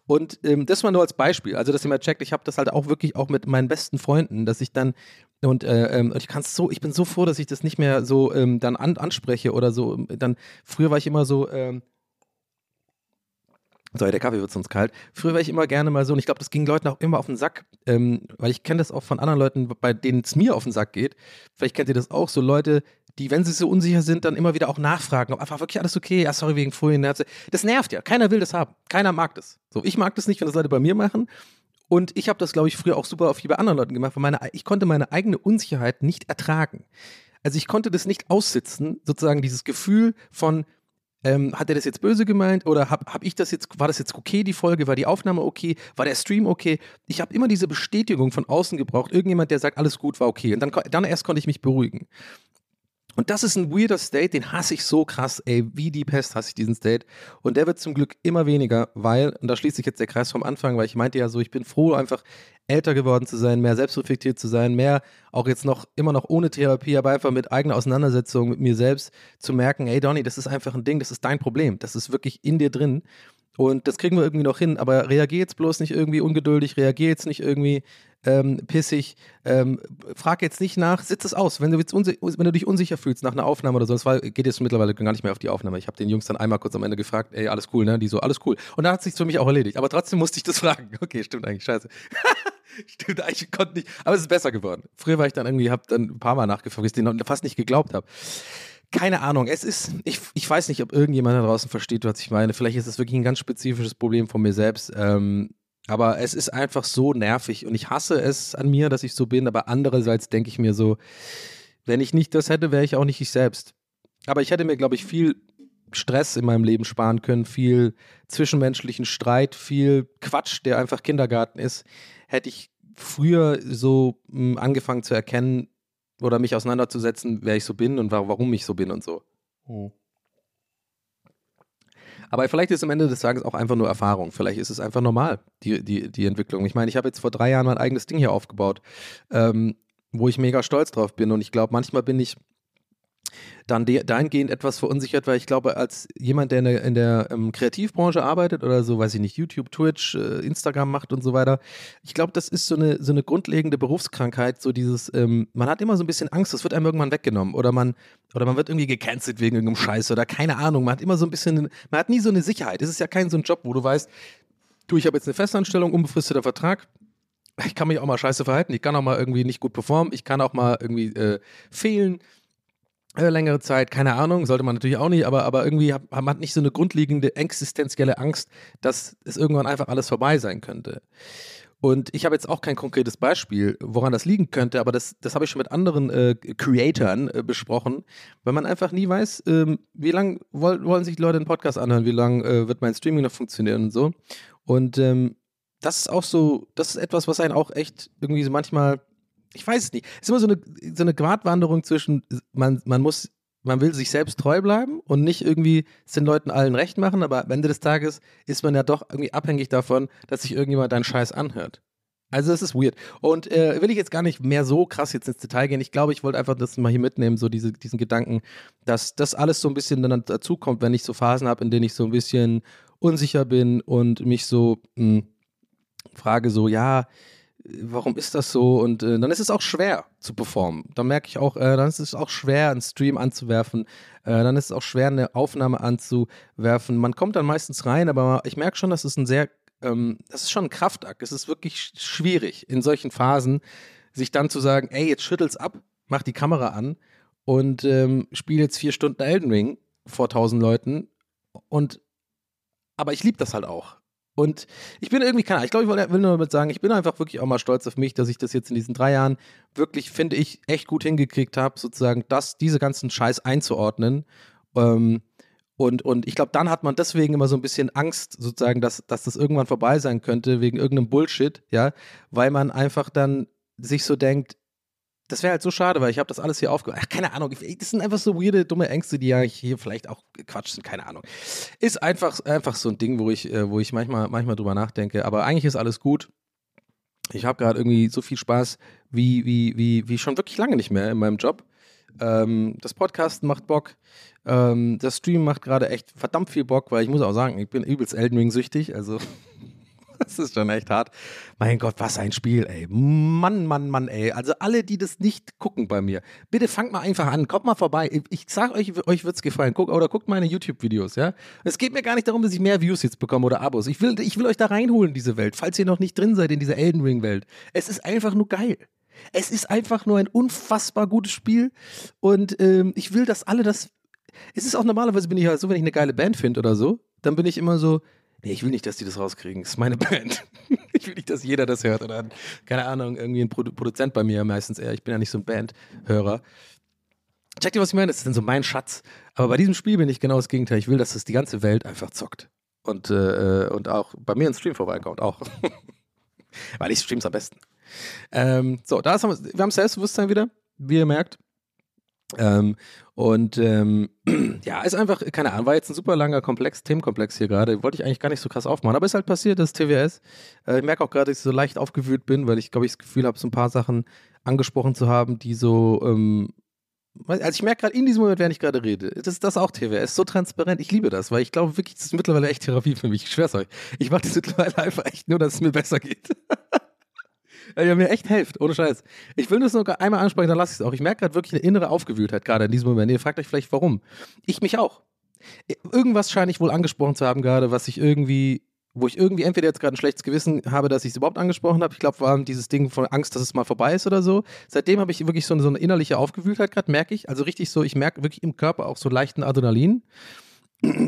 Und ähm, das mal nur als Beispiel. Also, dass ihr mal checkt, ich habe das halt auch wirklich auch mit meinen besten Freunden, dass ich dann und äh, ähm, ich kann so, ich bin so froh, dass ich das nicht mehr so ähm, dann an, anspreche oder so. Dann früher war ich immer so. Ähm, Sorry, der Kaffee wird sonst kalt. Früher war ich immer gerne mal so, und ich glaube, das ging Leuten auch immer auf den Sack, ähm, weil ich kenne das auch von anderen Leuten, bei denen es mir auf den Sack geht. Vielleicht kennt ihr das auch, so Leute, die, wenn sie so unsicher sind, dann immer wieder auch nachfragen, ob einfach wirklich alles okay, ja, sorry, wegen vorhin. Das nervt ja, keiner will das haben, keiner mag das. So, ich mag das nicht, wenn das Leute bei mir machen und ich habe das, glaube ich, früher auch super auf bei anderen Leuten gemacht, weil meine, ich konnte meine eigene Unsicherheit nicht ertragen. Also ich konnte das nicht aussitzen, sozusagen dieses Gefühl von, ähm, hat er das jetzt böse gemeint oder habe hab ich das jetzt, war das jetzt okay, die Folge, war die Aufnahme okay, war der Stream okay? Ich habe immer diese Bestätigung von außen gebraucht, irgendjemand, der sagt, alles gut, war okay. Und dann, dann erst konnte ich mich beruhigen. Und das ist ein weirder State, den hasse ich so krass, ey, wie die Pest hasse ich diesen State. Und der wird zum Glück immer weniger, weil, und da schließt sich jetzt der Kreis vom Anfang, weil ich meinte ja so, ich bin froh, einfach älter geworden zu sein, mehr selbstreflektiert zu sein, mehr auch jetzt noch, immer noch ohne Therapie, aber einfach mit eigener Auseinandersetzung mit mir selbst zu merken, ey Donny, das ist einfach ein Ding, das ist dein Problem, das ist wirklich in dir drin. Und das kriegen wir irgendwie noch hin, aber reagier jetzt bloß nicht irgendwie ungeduldig, reagier jetzt nicht irgendwie ähm, pissig, ähm, frag jetzt nicht nach, sitz es aus. Wenn du, jetzt wenn du dich unsicher fühlst nach einer Aufnahme oder so, das war, geht jetzt mittlerweile gar nicht mehr auf die Aufnahme. Ich habe den Jungs dann einmal kurz am Ende gefragt, ey, alles cool, ne? Die so, alles cool. Und dann hat sich für mich auch erledigt. Aber trotzdem musste ich das fragen. Okay, stimmt eigentlich, scheiße. stimmt eigentlich, ich konnte nicht. Aber es ist besser geworden. Früher war ich dann irgendwie, hab dann ein paar Mal nachgefragt, weil ich den noch fast nicht geglaubt habe. Keine Ahnung, es ist, ich, ich weiß nicht, ob irgendjemand da draußen versteht, was ich meine. Vielleicht ist es wirklich ein ganz spezifisches Problem von mir selbst. Ähm, aber es ist einfach so nervig und ich hasse es an mir, dass ich so bin. Aber andererseits denke ich mir so, wenn ich nicht das hätte, wäre ich auch nicht ich selbst. Aber ich hätte mir, glaube ich, viel Stress in meinem Leben sparen können, viel zwischenmenschlichen Streit, viel Quatsch, der einfach Kindergarten ist. Hätte ich früher so mh, angefangen zu erkennen oder mich auseinanderzusetzen, wer ich so bin und wa warum ich so bin und so. Aber vielleicht ist am Ende des Tages auch einfach nur Erfahrung. Vielleicht ist es einfach normal, die, die, die Entwicklung. Ich meine, ich habe jetzt vor drei Jahren mein eigenes Ding hier aufgebaut, ähm, wo ich mega stolz drauf bin. Und ich glaube, manchmal bin ich dann de dahingehend etwas verunsichert, weil ich glaube, als jemand, der in der, in der ähm, Kreativbranche arbeitet oder so, weiß ich nicht, YouTube, Twitch, äh, Instagram macht und so weiter, ich glaube, das ist so eine, so eine grundlegende Berufskrankheit, so dieses, ähm, man hat immer so ein bisschen Angst, das wird einem irgendwann weggenommen oder man, oder man wird irgendwie gecancelt wegen irgendeinem Scheiß oder keine Ahnung, man hat immer so ein bisschen, man hat nie so eine Sicherheit. Es ist ja kein so ein Job, wo du weißt, du, ich habe jetzt eine Festanstellung, unbefristeter Vertrag, ich kann mich auch mal scheiße verhalten, ich kann auch mal irgendwie nicht gut performen, ich kann auch mal irgendwie äh, fehlen, längere Zeit, keine Ahnung, sollte man natürlich auch nicht, aber, aber irgendwie hat man nicht so eine grundlegende existenzielle Angst, dass es irgendwann einfach alles vorbei sein könnte. Und ich habe jetzt auch kein konkretes Beispiel, woran das liegen könnte, aber das, das habe ich schon mit anderen äh, Creatoren äh, besprochen, weil man einfach nie weiß, ähm, wie lange woll, wollen sich die Leute einen Podcast anhören, wie lange äh, wird mein Streaming noch funktionieren und so. Und ähm, das ist auch so, das ist etwas, was einen auch echt irgendwie so manchmal ich weiß es nicht. Es ist immer so eine, so eine Gratwanderung zwischen, man, man muss, man will sich selbst treu bleiben und nicht irgendwie es den Leuten allen recht machen, aber am Ende des Tages ist man ja doch irgendwie abhängig davon, dass sich irgendjemand deinen Scheiß anhört. Also es ist weird. Und äh, will ich jetzt gar nicht mehr so krass jetzt ins Detail gehen. Ich glaube, ich wollte einfach das mal hier mitnehmen, so diese, diesen Gedanken, dass das alles so ein bisschen dann dazukommt, wenn ich so Phasen habe, in denen ich so ein bisschen unsicher bin und mich so mh, frage, so, ja, warum ist das so? Und äh, dann ist es auch schwer zu performen. Dann merke ich auch, äh, dann ist es auch schwer, einen Stream anzuwerfen. Äh, dann ist es auch schwer, eine Aufnahme anzuwerfen. Man kommt dann meistens rein, aber ich merke schon, dass es ein sehr, ähm, das ist schon ein Kraftakt. Es ist wirklich sch- schwierig, in solchen Phasen sich dann zu sagen, ey, jetzt schüttel's ab, mach die Kamera an und ähm, spiel jetzt vier Stunden Elden Ring vor tausend Leuten. Und aber ich liebe das halt auch. Und ich bin irgendwie, keine Ahnung, ich glaube, ich will nur damit sagen, ich bin einfach wirklich auch mal stolz auf mich, dass ich das jetzt in diesen drei Jahren wirklich, finde ich, echt gut hingekriegt habe, sozusagen, das, diese ganzen Scheiß einzuordnen. Ähm, und, und ich glaube, dann hat man deswegen immer so ein bisschen Angst, sozusagen, dass, dass das irgendwann vorbei sein könnte, wegen irgendeinem Bullshit, ja, weil man einfach dann sich so denkt, das wäre halt so schade, weil ich habe das alles hier aufgehört. Ach, keine Ahnung. Das sind einfach so weirde, dumme Ängste, die ja hier vielleicht auch Quatsch sind, keine Ahnung. Ist einfach, einfach so ein Ding, wo ich, äh, wo ich manchmal, manchmal drüber nachdenke. Aber eigentlich ist alles gut. Ich habe gerade irgendwie so viel Spaß wie, wie, wie, wie schon wirklich lange nicht mehr in meinem Job. Ähm, das Podcasten macht Bock. Ähm, das Stream macht gerade echt verdammt viel Bock, weil ich muss auch sagen, ich bin übelst Elden Ring süchtig. Also das ist schon echt hart. Mein Gott, was ein Spiel, ey. Mann, Mann, Mann, ey. Also alle, die das nicht gucken bei mir, bitte fangt mal einfach an. Kommt mal vorbei. Ich- sag euch, euch wird's gefallen. Guck, oder guckt meine YouTube-Videos, ja. Es geht mir gar nicht darum, dass ich mehr Views jetzt bekomme oder Abos. Ich will, ich will euch da reinholen, in diese Welt, falls ihr noch nicht drin seid in dieser Elden Ring-Welt. Es ist einfach nur geil. Es ist einfach nur ein unfassbar gutes Spiel. Und ähm, ich will, dass alle das. Es ist auch normalerweise bin ich halt so, wenn ich eine geile Band finde oder so, dann bin ich immer so, nee, ich will nicht, dass die das rauskriegen. Das ist meine Band. ich will nicht, dass jeder das hört oder keine Ahnung, irgendwie ein Produ Produzent bei mir meistens eher. Ich bin ja nicht so ein Bandhörer. Checkt ihr, was ich meine? Das ist dann so mein Schatz. Aber bei diesem Spiel bin ich genau das Gegenteil. Ich will, dass das die ganze Welt einfach zockt. Und, äh, und auch bei mir ins Stream vorbeikommt. Auch. Weil ich streams am besten. Ähm, so, da haben wir, wir haben Selbstbewusstsein wieder, wie ihr merkt. Ähm, und ähm, ja, ist einfach, keine Ahnung, war jetzt ein super langer Komplex, Themenkomplex hier gerade. Wollte ich eigentlich gar nicht so krass aufmachen, aber ist halt passiert, das TWS. Äh, ich merke auch gerade, dass ich so leicht aufgewühlt bin, weil ich, glaube ich, das Gefühl habe, so ein paar Sachen angesprochen zu haben, die so, ähm, Also ich merke gerade in diesem Moment, während ich gerade rede, das ist das auch TWS, so transparent. Ich liebe das, weil ich glaube wirklich, das ist mittlerweile echt Therapie für mich. Ich schwör's euch. Ich mache das mittlerweile einfach echt nur, dass es mir besser geht. Weil ihr mir echt helft, ohne Scheiß. Ich will das nur einmal ansprechen, dann lasse ich es auch. Ich merke gerade wirklich eine innere Aufgewühltheit gerade in diesem Moment. Ihr fragt euch vielleicht, warum. Ich mich auch. Irgendwas scheine ich wohl angesprochen zu haben gerade, was ich irgendwie wo ich irgendwie entweder jetzt gerade ein schlechtes Gewissen habe, dass ich es überhaupt angesprochen habe. Ich glaube, war dieses Ding von Angst, dass es mal vorbei ist oder so. Seitdem habe ich wirklich so eine, so eine innerliche Aufgewühltheit gerade, merke ich. Also richtig so, ich merke wirklich im Körper auch so leichten Adrenalin.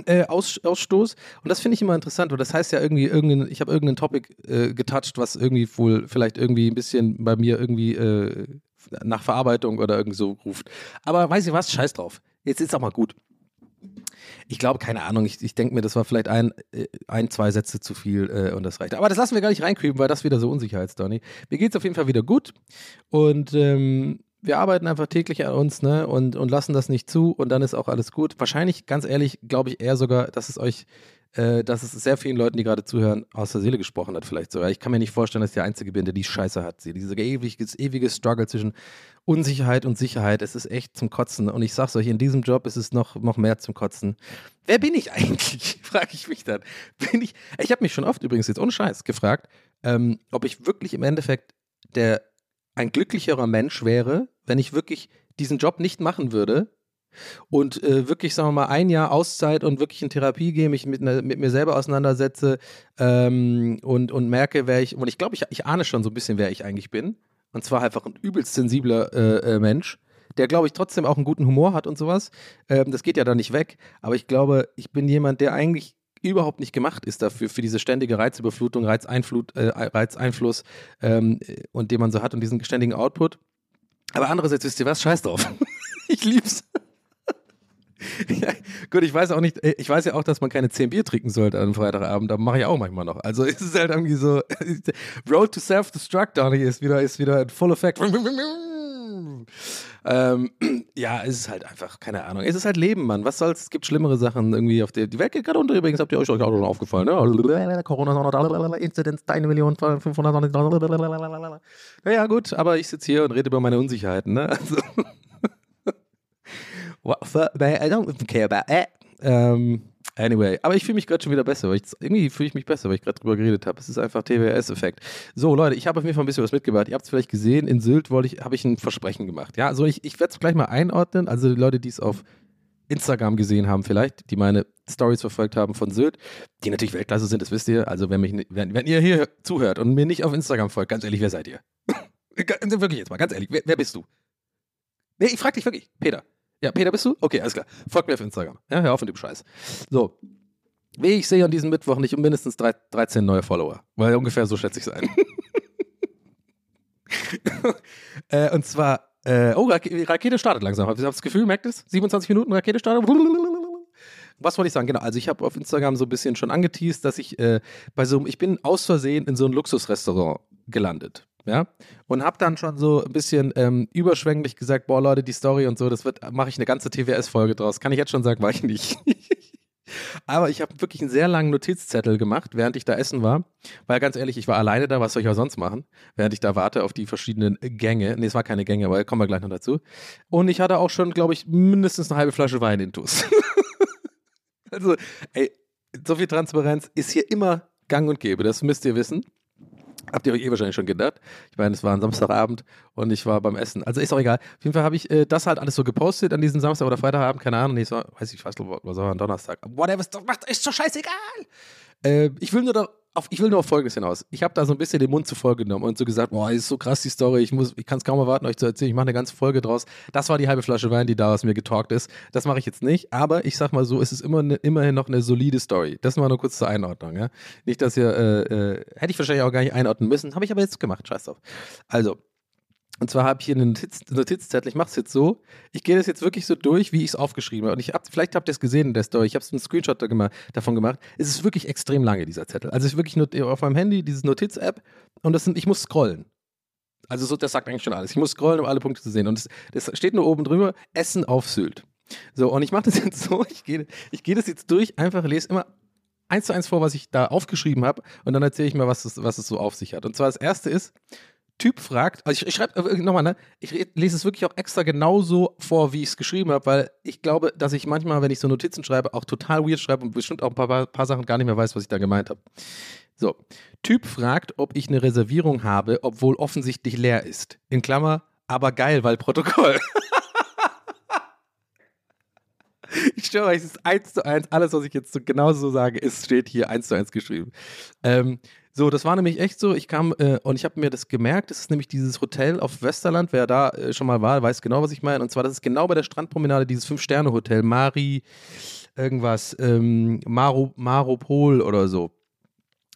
Äh, Aus, Ausstoß. Und das finde ich immer interessant, weil das heißt ja irgendwie, irgendein, ich habe irgendein Topic äh, getoucht, was irgendwie wohl vielleicht irgendwie ein bisschen bei mir irgendwie äh, nach Verarbeitung oder irgendwie so ruft. Aber weiß ich was, scheiß drauf. Jetzt ist auch mal gut. Ich glaube, keine Ahnung, ich, ich denke mir, das war vielleicht ein, äh, ein zwei Sätze zu viel äh, und das reicht. Aber das lassen wir gar nicht reinkriegen, weil das wieder so Unsicherheitsdonny. Mir geht es auf jeden Fall wieder gut und ähm, wir arbeiten einfach täglich an uns ne, und, und lassen das nicht zu und dann ist auch alles gut. Wahrscheinlich, ganz ehrlich, glaube ich eher sogar, dass es euch äh, dass es sehr vielen Leuten, die gerade zuhören, aus der Seele gesprochen hat, vielleicht sogar. Ich kann mir nicht vorstellen, dass ich der Einzige bin, der die Scheiße hat. Diese ewige, ewige Struggle zwischen Unsicherheit und Sicherheit, es ist echt zum Kotzen. Und ich sag's euch, in diesem Job ist es noch, noch mehr zum Kotzen. Wer bin ich eigentlich? frage ich mich dann. Bin ich, ich habe mich schon oft übrigens jetzt ohne Scheiß gefragt, ähm, ob ich wirklich im Endeffekt der ein glücklicherer Mensch wäre, wenn ich wirklich diesen Job nicht machen würde, und äh, wirklich, sagen wir mal, ein Jahr Auszeit und wirklich in Therapie gehe, mich mit, ne, mit mir selber auseinandersetze ähm, und, und merke, wer ich, und ich glaube, ich, ich ahne schon so ein bisschen, wer ich eigentlich bin. Und zwar einfach ein übelst sensibler äh, äh, Mensch, der, glaube ich, trotzdem auch einen guten Humor hat und sowas. Ähm, das geht ja da nicht weg. Aber ich glaube, ich bin jemand, der eigentlich überhaupt nicht gemacht ist dafür, für diese ständige Reizüberflutung, Reizeinflut, äh, Reizeinfluss ähm, und den man so hat und diesen ständigen Output. Aber andererseits wisst ihr was? Scheiß drauf. ich lieb's. ja, gut, ich weiß auch nicht, äh, ich weiß ja auch, dass man keine 10 Bier trinken sollte am Freitagabend, aber mache ich auch manchmal noch. Also es ist halt irgendwie so, Road to Self-Destruct, Donny, ist wieder, ist wieder in Full Effect. Ähm, ja, es ist halt einfach, keine Ahnung. Es ist halt Leben, Mann. Was soll's? Es gibt schlimmere Sachen irgendwie auf der. Die Welt geht gerade unter übrigens, habt ihr euch auch schon aufgefallen, ne? Corona, Inzidenz, eine Million, 500. Naja, gut, aber ich sitze hier und rede über meine Unsicherheiten, ne? Also. I don't care about that. Ähm, anyway, aber ich fühle mich gerade schon wieder besser, weil ich, irgendwie fühle ich mich besser, weil ich gerade drüber geredet habe. Es ist einfach TWS-Effekt. So, Leute, ich habe auf jeden Fall ein bisschen was mitgebracht. Ihr habt es vielleicht gesehen, in Sylt ich, habe ich ein Versprechen gemacht. Ja, also ich, ich werde es gleich mal einordnen. Also die Leute, die es auf Instagram gesehen haben, vielleicht, die meine Stories verfolgt haben von Sylt, die natürlich Weltklasse sind, das wisst ihr. Also, wenn, mich, wenn, wenn ihr hier zuhört und mir nicht auf Instagram folgt, ganz ehrlich, wer seid ihr? wirklich jetzt mal, ganz ehrlich, wer, wer bist du? Nee, ich frage dich wirklich, Peter. Ja, Peter, bist du? Okay, alles klar. Folgt mir auf Instagram. Ja, hör auf mit dem Scheiß. So. Wie ich sehe an diesem Mittwoch nicht um mindestens 13 neue Follower. Weil ungefähr so schätze ich es ein. äh, und zwar, äh, oh, Rakete startet langsam. Habt ihr das Gefühl, merkt es? 27 Minuten Rakete startet. Was wollte ich sagen? Genau, also ich habe auf Instagram so ein bisschen schon angeteased, dass ich äh, bei so einem, ich bin aus Versehen in so ein Luxusrestaurant gelandet ja, und habe dann schon so ein bisschen ähm, überschwänglich gesagt, boah Leute, die Story und so, das wird, mache ich eine ganze TWS-Folge draus. Kann ich jetzt schon sagen, war ich nicht. Aber ich habe wirklich einen sehr langen Notizzettel gemacht, während ich da essen war. Weil ganz ehrlich, ich war alleine da, was soll ich auch sonst machen? Während ich da warte auf die verschiedenen Gänge. Nee, es war keine Gänge, aber kommen wir gleich noch dazu. Und ich hatte auch schon, glaube ich, mindestens eine halbe Flasche Wein intus. also, ey, so viel Transparenz ist hier immer gang und gäbe, das müsst ihr wissen. Habt ihr euch eh wahrscheinlich schon gedacht. Ich meine, es war ein Samstagabend und ich war beim Essen. Also ist auch egal. Auf jeden Fall habe ich äh, das halt alles so gepostet an diesem Samstag oder Freitagabend, keine Ahnung. Nee, so, weiß ich, fast, was war ein Donnerstag. Whatever, doch, ist doch scheißegal. Äh, ich will nur da auf, ich will nur auf Folgendes hinaus. Ich habe da so ein bisschen den Mund zu voll genommen und so gesagt, boah, ist so krass die Story, ich, ich kann es kaum erwarten, euch zu erzählen. Ich mache eine ganze Folge draus. Das war die halbe Flasche Wein, die da aus mir getalkt ist. Das mache ich jetzt nicht, aber ich sag mal so, es ist immer ne, immerhin noch eine solide Story. Das mal nur kurz zur Einordnung. Ja? Nicht, dass ihr, äh, äh, hätte ich wahrscheinlich auch gar nicht einordnen müssen, habe ich aber jetzt gemacht, scheiß drauf. Also, und zwar habe ich hier einen Notiz, Notizzettel. Ich mache es jetzt so. Ich gehe das jetzt wirklich so durch, wie ich es aufgeschrieben habe. Und ich hab, vielleicht habt ihr es gesehen in der Story. Ich habe einen Screenshot da gemacht, davon gemacht. Es ist wirklich extrem lange, dieser Zettel. Also es ist wirklich nur auf meinem Handy, dieses Notiz-App. Und das sind, ich muss scrollen. Also so, das sagt eigentlich schon alles. Ich muss scrollen, um alle Punkte zu sehen. Und das, das steht nur oben drüber, Essen auf Sylt. So, und ich mache das jetzt so, ich gehe ich geh das jetzt durch, einfach lese immer eins zu eins vor, was ich da aufgeschrieben habe. Und dann erzähle ich mal, was es, was es so auf sich hat. Und zwar das erste ist, Typ fragt, also ich, ich schreibe äh, nochmal, ne? Ich lese es wirklich auch extra genauso vor, wie ich es geschrieben habe, weil ich glaube, dass ich manchmal, wenn ich so Notizen schreibe, auch total weird schreibe und bestimmt auch ein paar, paar, Sachen gar nicht mehr weiß, was ich da gemeint habe. So, Typ fragt, ob ich eine Reservierung habe, obwohl offensichtlich leer ist. In Klammer, aber geil, weil Protokoll. Ich schwöre euch, es ist eins zu eins. Alles, was ich jetzt so genauso so sage, ist, steht hier eins zu eins geschrieben. Ähm, so, das war nämlich echt so. Ich kam äh, und ich habe mir das gemerkt. Das ist nämlich dieses Hotel auf Westerland. Wer da äh, schon mal war, weiß genau, was ich meine. Und zwar, das ist genau bei der Strandpromenade dieses Fünf-Sterne-Hotel. Mari, irgendwas, ähm, Maro, Maropol oder so.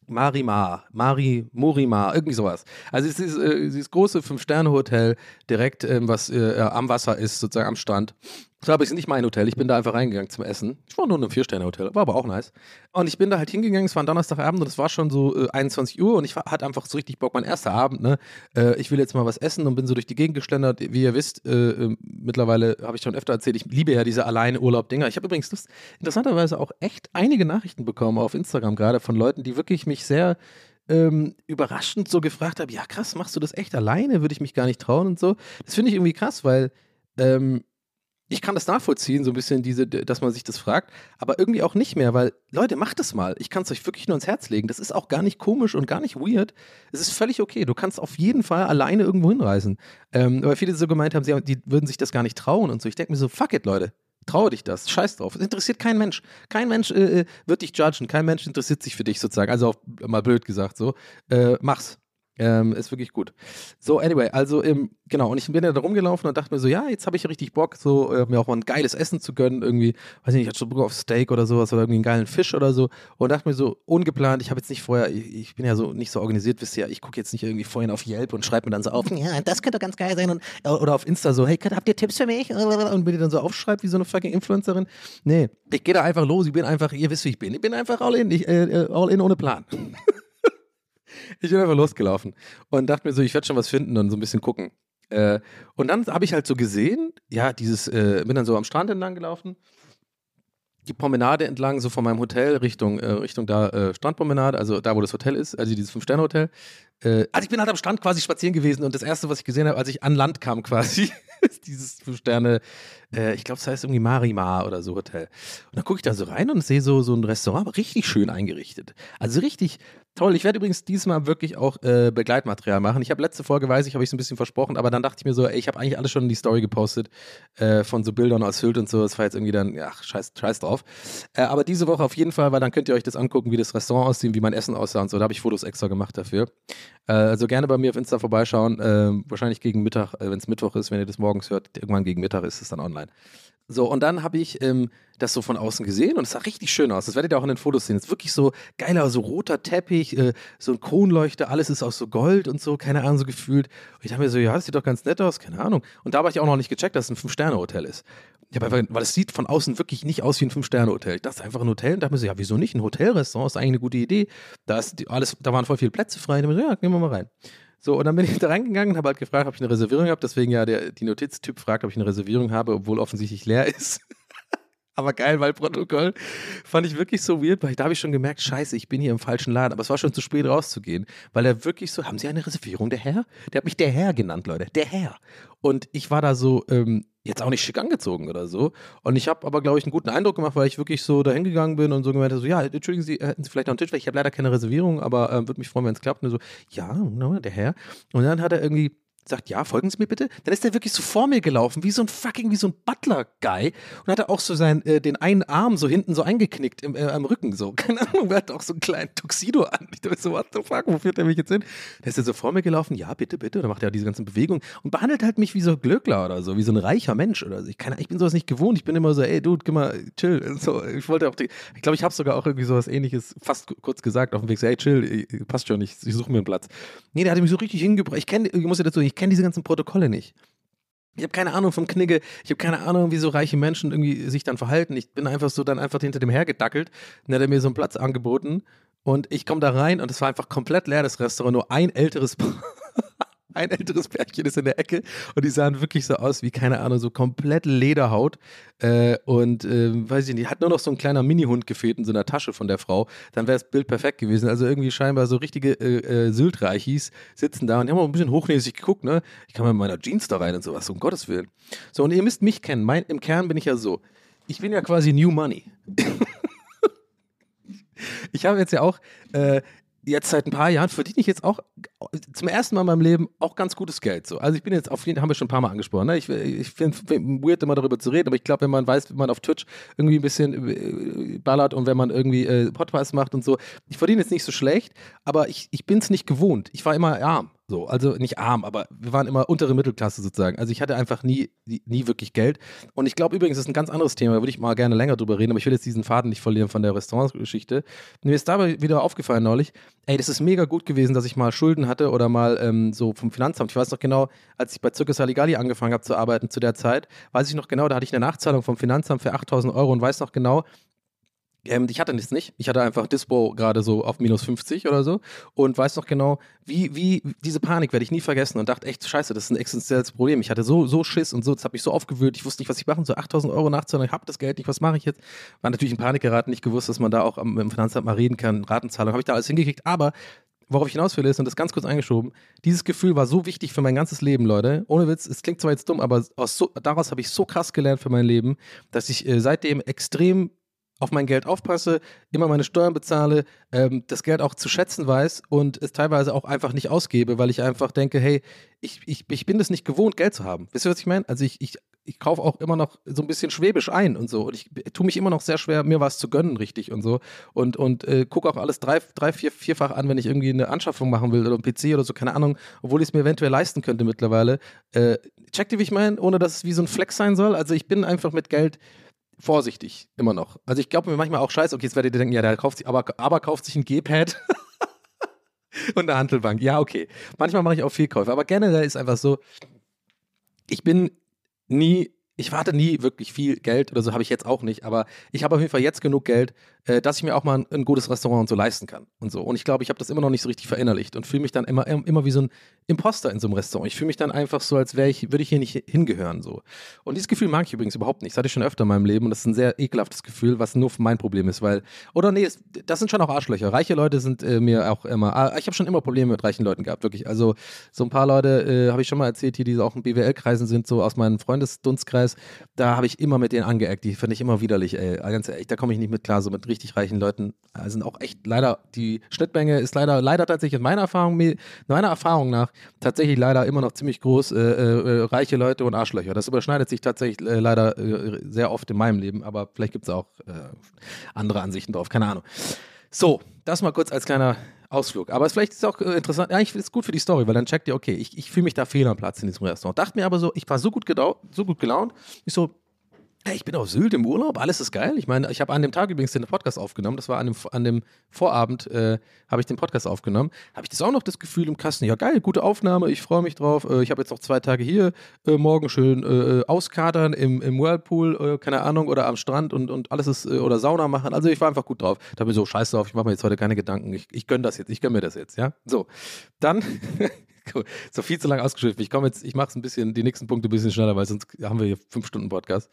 Marimar, Mari, Morimar, irgendwie sowas. Also es ist äh, dieses große Fünf-Sterne-Hotel direkt, ähm, was äh, am Wasser ist, sozusagen am Strand. Das war aber nicht mein Hotel. Ich bin da einfach reingegangen zum Essen. Ich war nur in einem Vier-Sterne-Hotel, war aber auch nice. Und ich bin da halt hingegangen, es war ein Donnerstagabend und es war schon so äh, 21 Uhr und ich war, hatte einfach so richtig Bock, mein erster Abend, ne? Äh, ich will jetzt mal was essen und bin so durch die Gegend geschlendert. Wie ihr wisst, äh, äh, mittlerweile habe ich schon öfter erzählt, ich liebe ja diese Alleine-Urlaub-Dinger. Ich habe übrigens Lust, interessanterweise auch echt einige Nachrichten bekommen auf Instagram gerade von Leuten, die wirklich mich sehr ähm, überraschend so gefragt haben, ja krass, machst du das echt alleine? Würde ich mich gar nicht trauen und so. Das finde ich irgendwie krass, weil ähm, ich kann das nachvollziehen, so ein bisschen diese, dass man sich das fragt, aber irgendwie auch nicht mehr, weil Leute, macht es mal. Ich kann es euch wirklich nur ins Herz legen. Das ist auch gar nicht komisch und gar nicht weird. Es ist völlig okay. Du kannst auf jeden Fall alleine irgendwo hinreisen. Ähm, weil viele so gemeint haben, sie, haben- die würden sich das gar nicht trauen und so. Ich denke mir so, fuck it, Leute. Traue dich das. Scheiß drauf. Es interessiert kein Mensch. Kein Mensch äh, äh, wird dich judgen. Kein Mensch interessiert sich für dich sozusagen. Also auch mal blöd gesagt so. Äh, mach's. Ähm, ist wirklich gut. So, anyway, also ähm, genau, und ich bin ja da rumgelaufen und dachte mir so, ja, jetzt habe ich richtig Bock, so äh, mir auch mal ein geiles Essen zu gönnen, irgendwie, weiß nicht, ich hatte schon Bock auf Steak oder sowas oder irgendwie einen geilen Fisch oder so und dachte mir so, ungeplant, ich habe jetzt nicht vorher, ich, ich bin ja so nicht so organisiert, wisst ihr, ich gucke jetzt nicht irgendwie vorhin auf Yelp und schreibe mir dann so auf, ja, das könnte ganz geil sein und, oder auf Insta so, hey, habt ihr Tipps für mich? Und bin die dann so aufschreibt wie so eine fucking Influencerin. Nee, ich gehe da einfach los, ich bin einfach, ihr wisst, wie ich bin, ich bin einfach all in, ich, äh, äh, all in ohne Plan. Ich bin einfach losgelaufen und dachte mir so, ich werde schon was finden und so ein bisschen gucken. Äh, und dann habe ich halt so gesehen, ja, dieses, äh, bin dann so am Strand entlang gelaufen, die Promenade entlang, so von meinem Hotel Richtung, äh, Richtung da äh, Strandpromenade, also da, wo das Hotel ist, also dieses Fünf-Sterne-Hotel. Äh, also ich bin halt am Strand quasi spazieren gewesen und das Erste, was ich gesehen habe, als ich an Land kam quasi, ist dieses Fünf-Sterne, äh, ich glaube, es heißt irgendwie Marimar oder so Hotel. Und dann gucke ich da so rein und sehe so, so ein Restaurant, aber richtig schön eingerichtet. Also richtig toll. Ich werde übrigens diesmal wirklich auch äh, Begleitmaterial machen. Ich habe letzte Folge, weiß ich, habe ich so ein bisschen versprochen, aber dann dachte ich mir so, ey, ich habe eigentlich alles schon in die Story gepostet äh, von so Bildern aus Sylt und so. Das war jetzt irgendwie dann, ach, scheiß, scheiß drauf. Äh, aber diese Woche auf jeden Fall, weil dann könnt ihr euch das angucken, wie das Restaurant aussieht, wie mein Essen aussah und so. Da habe ich Fotos extra gemacht dafür. Äh, also gerne bei mir auf Insta vorbeischauen. Äh, wahrscheinlich gegen Mittag, äh, wenn es Mittwoch ist, wenn ihr das morgens hört, irgendwann gegen Mittag ist es dann online. So, und dann habe ich ähm, das so von außen gesehen und es sah richtig schön aus. Das werdet ihr auch in den Fotos sehen. Es ist wirklich so geiler, so roter Teppich, äh, so ein Kronleuchter, alles ist aus so Gold und so, keine Ahnung, so gefühlt. Und ich dachte mir so, ja, das sieht doch ganz nett aus, keine Ahnung. Und da habe ich auch noch nicht gecheckt, dass es ein Fünf-Sterne-Hotel ist. Ich hab einfach, weil es sieht von außen wirklich nicht aus wie ein Fünf-Sterne-Hotel. Das ist einfach ein Hotel und dachte mir so, ja, wieso nicht? Ein Hotelrestaurant ist eigentlich eine gute Idee. Da, ist alles, da waren voll viele Plätze frei. Ich dachte so, ja, gehen wir mal rein. So, und dann bin ich da reingegangen und habe halt gefragt, ob ich eine Reservierung habe. Deswegen ja, der, die Notiztyp fragt, ob ich eine Reservierung habe, obwohl offensichtlich leer ist. Aber geil, weil Protokoll fand ich wirklich so weird, weil da habe ich schon gemerkt, scheiße, ich bin hier im falschen Laden. Aber es war schon zu spät rauszugehen, weil er wirklich so, haben Sie eine Reservierung, der Herr? Der hat mich der Herr genannt, Leute, der Herr. Und ich war da so, ähm, jetzt auch nicht schick angezogen oder so. Und ich habe aber, glaube ich, einen guten Eindruck gemacht, weil ich wirklich so dahin gegangen bin und so gemeint habe, so, ja, entschuldigen Sie, hätten Sie vielleicht noch einen Tisch, weil ich habe leider keine Reservierung, aber ähm, würde mich freuen, wenn es klappt. Und so, ja, na, der Herr. Und dann hat er irgendwie sagt, ja, folgen Sie mir bitte. Dann ist er wirklich so vor mir gelaufen, wie so ein fucking, wie so ein Butler-Guy. Und hat er auch so seinen, äh, den einen Arm so hinten so eingeknickt im, äh, am Rücken so. Keine Ahnung, er hat auch so einen kleinen Tuxedo an. Ich dachte so, what the fuck, wo führt er mich jetzt hin? Da ist er so vor mir gelaufen, ja, bitte, bitte. Und dann macht er diese ganzen Bewegungen und behandelt halt mich wie so ein Glöckler oder so, wie so ein reicher Mensch oder so. Ich, kann, ich bin sowas nicht gewohnt. Ich bin immer so, ey, Dude, geh mal, chill. Und So, ich wollte auch, die, ich glaube, ich habe sogar auch irgendwie sowas ähnliches fast ku- kurz gesagt auf dem Weg, so, ey, chill, passt schon, ich, ich suche mir einen Platz. Nee, der hat mich so richtig hingebracht. Ich kenne, ich muss dir dazu, ich kenne diese ganzen Protokolle nicht. Ich habe keine Ahnung vom Knigge, ich habe keine Ahnung, wie so reiche Menschen irgendwie sich dann verhalten. Ich bin einfach so dann einfach hinter dem hergedackelt. Dann hat er mir so einen Platz angeboten und ich komme da rein und es war einfach komplett leer, das Restaurant. Nur ein älteres Paar ein älteres Pärchen ist in der Ecke und die sahen wirklich so aus wie, keine Ahnung, so komplett Lederhaut. Äh, und äh, weiß ich nicht, hat nur noch so ein kleiner Minihund gefehlt in so einer Tasche von der Frau. Dann wäre das Bild perfekt gewesen. Also irgendwie scheinbar so richtige äh, äh, Syltreichis sitzen da und die haben auch ein bisschen hochnäsig geguckt, ne? Ich kann mal in meiner Jeans da rein und sowas, um Gottes Willen. So, und ihr müsst mich kennen. Mein, Im Kern bin ich ja so. Ich bin ja quasi New Money. ich habe jetzt ja auch äh, jetzt seit ein paar Jahren verdiene ich jetzt auch zum ersten Mal in meinem Leben auch ganz gutes Geld. So. Also ich bin jetzt auf jeden haben wir schon ein paar Mal angesprochen. Ne? Ich, ich finde find weird, immer darüber zu reden, aber ich glaube, wenn man weiß, wie man auf Twitch irgendwie ein bisschen äh, ballert und wenn man irgendwie äh, Podcasts macht und so, ich verdiene jetzt nicht so schlecht, aber ich, ich bin es nicht gewohnt. Ich war immer arm. So, also nicht arm, aber wir waren immer untere Mittelklasse sozusagen. Also ich hatte einfach nie, nie wirklich Geld. Und ich glaube übrigens, das ist ein ganz anderes Thema, da würde ich mal gerne länger drüber reden, aber ich will jetzt diesen Faden nicht verlieren von der Restaurantsgeschichte. Mir ist dabei wieder aufgefallen neulich, ey, das ist mega gut gewesen, dass ich mal Schulden hatte oder mal ähm, so vom Finanzamt. Ich weiß noch genau, als ich bei Circus Saligali angefangen habe zu arbeiten zu der Zeit, weiß ich noch genau, da hatte ich eine Nachzahlung vom Finanzamt für 8000 Euro und weiß noch genau, ähm, ich hatte das nicht. Ich hatte einfach Dispo gerade so auf minus 50 oder so und weiß noch genau, wie, wie, diese Panik werde ich nie vergessen und dachte echt, scheiße, das ist ein existenzielles Problem. Ich hatte so, so Schiss und so, das hat mich so aufgewühlt, ich wusste nicht, was ich machen soll. 8000 Euro nachzahlen, ich habe das Geld nicht, was mache ich jetzt? War natürlich in Panik geraten, nicht gewusst, dass man da auch am, im Finanzamt mal reden kann. Ratenzahlung habe ich da alles hingekriegt, aber worauf ich hinaus will, ist, und das ganz kurz eingeschoben, dieses Gefühl war so wichtig für mein ganzes Leben, Leute. Ohne Witz, es klingt zwar jetzt dumm, aber so, daraus habe ich so krass gelernt für mein Leben, dass ich äh, seitdem extrem auf mein Geld aufpasse, immer meine Steuern bezahle, ähm, das Geld auch zu schätzen weiß und es teilweise auch einfach nicht ausgebe, weil ich einfach denke, hey, ich, ich, ich bin das nicht gewohnt, Geld zu haben. Wisst ihr, was ich meine? Also ich, ich, ich kaufe auch immer noch so ein bisschen schwäbisch ein und so. Und ich tue mich immer noch sehr schwer, mir was zu gönnen, richtig und so. Und, und äh, gucke auch alles drei, drei, vier, vierfach an, wenn ich irgendwie eine Anschaffung machen will oder ein PC oder so, keine Ahnung, obwohl ich es mir eventuell leisten könnte mittlerweile. Äh, checkt ihr, wie ich meine? Ohne dass es wie so ein Flex sein soll. Also ich bin einfach mit Geld vorsichtig, immer noch. Also ich glaube mir manchmal auch scheiße, okay, jetzt werdet ihr denken, ja, der kauft sich, aber, aber kauft sich ein G-Pad und eine Handelbank. Ja, okay. Manchmal mache ich auch Fehlkäufe, aber generell ist einfach so, ich bin nie ich warte nie wirklich viel Geld oder so habe ich jetzt auch nicht, aber ich habe auf jeden Fall jetzt genug Geld, äh, dass ich mir auch mal ein, ein, gutes Restaurant und so leisten kann und so. Und ich glaube, ich habe das immer noch nicht so richtig verinnerlicht und fühle mich dann immer, immer wie so ein Imposter in so einem Restaurant. Ich fühle mich dann einfach so, als ich, würde ich hier nicht hingehören so. Und dieses Gefühl mag ich übrigens überhaupt nicht. Das hatte ich schon öfter in meinem Leben und das ist ein sehr ekelhaftes Gefühl, was nur mein Problem ist, weil oder nee, das sind schon auch Arschlöcher. Reiche Leute sind äh, mir auch immer. Ah, ich habe schon immer Probleme mit reichen Leuten gehabt, wirklich. Also so ein paar Leute äh, habe ich schon mal erzählt, hier, die auch in BWL-Kreisen sind, so aus meinem Freundesdunstkreis. Da habe ich immer mit denen angeeckt. Die finde ich immer widerlich, ey. Ganz ehrlich, da komme ich nicht mit klar, so mit richtig reichen Leuten. Also sind auch echt leider, die Schnittmenge ist leider, leider tatsächlich in meiner Erfahrung, meiner Erfahrung nach, tatsächlich leider immer noch ziemlich groß, äh, äh, reiche Leute und Arschlöcher. Das überschneidet sich tatsächlich äh, leider äh, sehr oft in meinem Leben, aber vielleicht gibt es auch äh, andere Ansichten drauf, keine Ahnung. So, das mal kurz als kleiner Ausflug. Aber es vielleicht ist auch äh, interessant, eigentlich ist es gut für die Story, weil dann checkt ihr, okay, ich, ich fühle mich da fehl am Platz in diesem Restaurant. Dachte mir aber so, ich war so gut, so gut gelaunt, ich so, ich bin auf Sylt im Urlaub, alles ist geil. Ich meine, ich habe an dem Tag übrigens den Podcast aufgenommen. Das war an dem, an dem Vorabend, äh, habe ich den Podcast aufgenommen. Habe ich das auch noch das Gefühl im Kasten? Ja, geil, gute Aufnahme, ich freue mich drauf. Äh, ich habe jetzt noch zwei Tage hier, äh, morgen schön äh, äh, auskadern im, im Whirlpool, äh, keine Ahnung, oder am Strand und, und alles ist, oder Sauna machen. Also ich war einfach gut drauf. Da bin ich so, scheiße drauf, ich mache mir jetzt heute keine Gedanken. Ich, ich gönne das jetzt, ich gönne mir das jetzt, ja. So, dann so viel zu lang ausgeschrieben. Ich komme jetzt, ich mache es ein bisschen, die nächsten Punkte ein bisschen schneller, weil sonst haben wir hier fünf Stunden Podcast.